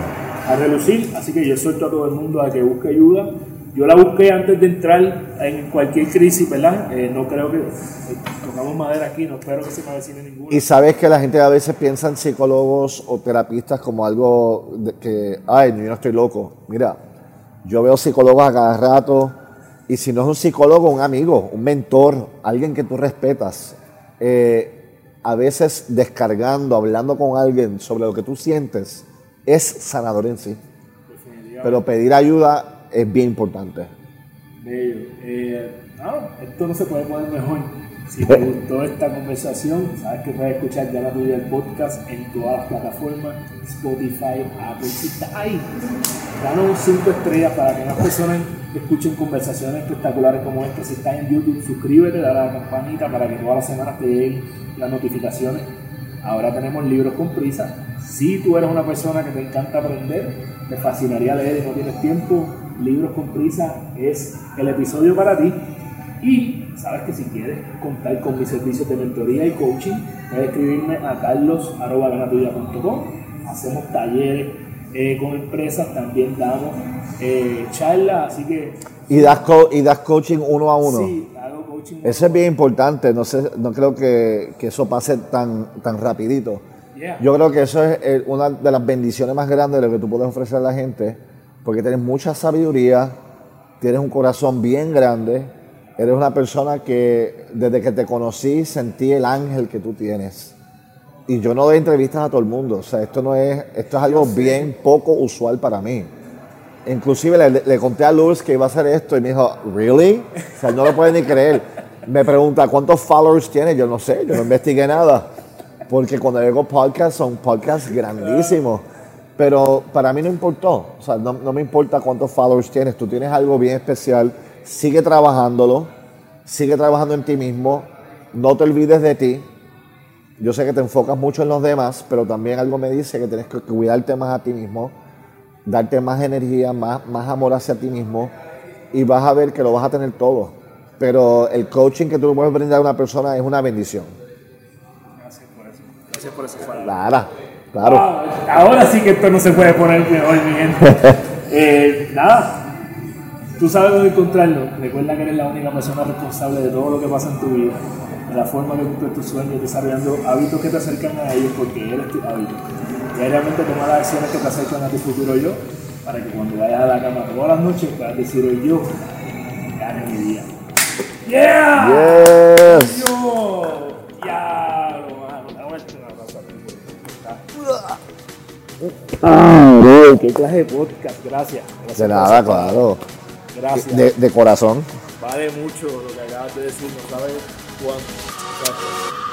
a relucir. Así que yo suelto a todo el mundo a que busque ayuda. yo la busqué antes de entrar en cualquier crisis, ¿verdad? Eh, no creo que. tocamos madera aquí, no espero que se me avecine ninguna. Y sabes que la gente a veces piensa en psicólogos o terapistas como algo de que, ay, yo no estoy loco. Mira, yo veo psicólogos a cada rato, y si no es un psicólogo, un amigo, un mentor, alguien que tú respetas. Eh, a veces descargando, hablando con alguien sobre lo que tú sientes, es sanador en sí. Pero pedir ayuda es bien importante. Bello. Eh, esto no se puede poner mejor. Si te gustó esta conversación, sabes que puedes escuchar ya la tuya el podcast en todas las plataformas, Spotify, Apple, si está ahí. Danos 5 estrellas para que más personas escuchen conversaciones espectaculares como esta. Si estás en YouTube, suscríbete, dale a la campanita para que todas las semanas te lleguen las notificaciones. Ahora tenemos libros con prisa. Si tú eres una persona que te encanta aprender, te fascinaría leer y no tienes tiempo, Libros con Prisa es el episodio para ti. Y sabes que si quieres contar con mis servicios de mentoría y coaching, puedes escribirme a carlos.ganatuya.com. Hacemos talleres eh, con empresas, también damos eh, charlas, así que... ¿Y das, ¿Y das coaching uno a uno? Sí, hago coaching. Eso es bien importante, no, sé, no creo que, que eso pase tan, tan rapidito. Yo creo que eso es eh, una de las bendiciones más grandes de lo que tú puedes ofrecer a la gente porque tienes mucha sabiduría, tienes un corazón bien grande, eres una persona que desde que te conocí sentí el ángel que tú tienes. Y yo no doy entrevistas a todo el mundo, o sea, esto no es, esto es algo bien poco usual para mí. Inclusive le, conté a Luz que iba a hacer esto y me dijo, ¿really? O sea, no lo puede ni creer. Me pregunta, ¿cuántos followers tiene? Yo no sé, yo no investigué nada. Porque cuando digo podcast, son podcasts grandísimos. Pero para mí no importó. O sea, no, me importa cuántos followers tienes. Tú tienes algo bien especial. Sigue trabajándolo. Sigue trabajando en ti mismo. No te olvides de ti. Yo sé que te enfocas mucho en los demás, pero también algo me dice que tienes que cuidarte más a ti mismo, darte más energía, más, más amor hacia ti mismo y vas a ver que lo vas a tener todo. Pero el coaching que tú le puedes brindar a una persona es una bendición. Gracias por eso. Gracias por eso. Claro. Claro. Ah, ahora sí que esto no se puede poner mejor, mi gente. Eh, nada, tú sabes dónde encontrarlo. Recuerda que eres la única persona responsable de todo lo que pasa en tu vida, de la forma que cumples tus sueños, desarrollando hábitos que te acercan a ellos, porque eres tu hábito. realmente tomar las acciones que te acercan a tu futuro yo, para que cuando vayas a la cama todas las noches puedas decir hoy yo, gane mi día. ¡Yeah! Yes. Yo. Ah, qué clase de podcast, gracias. de nada, claro. Gracias. De, de, corazón. Vale mucho lo que acabas de decir, no sabes cuánto. Gracias.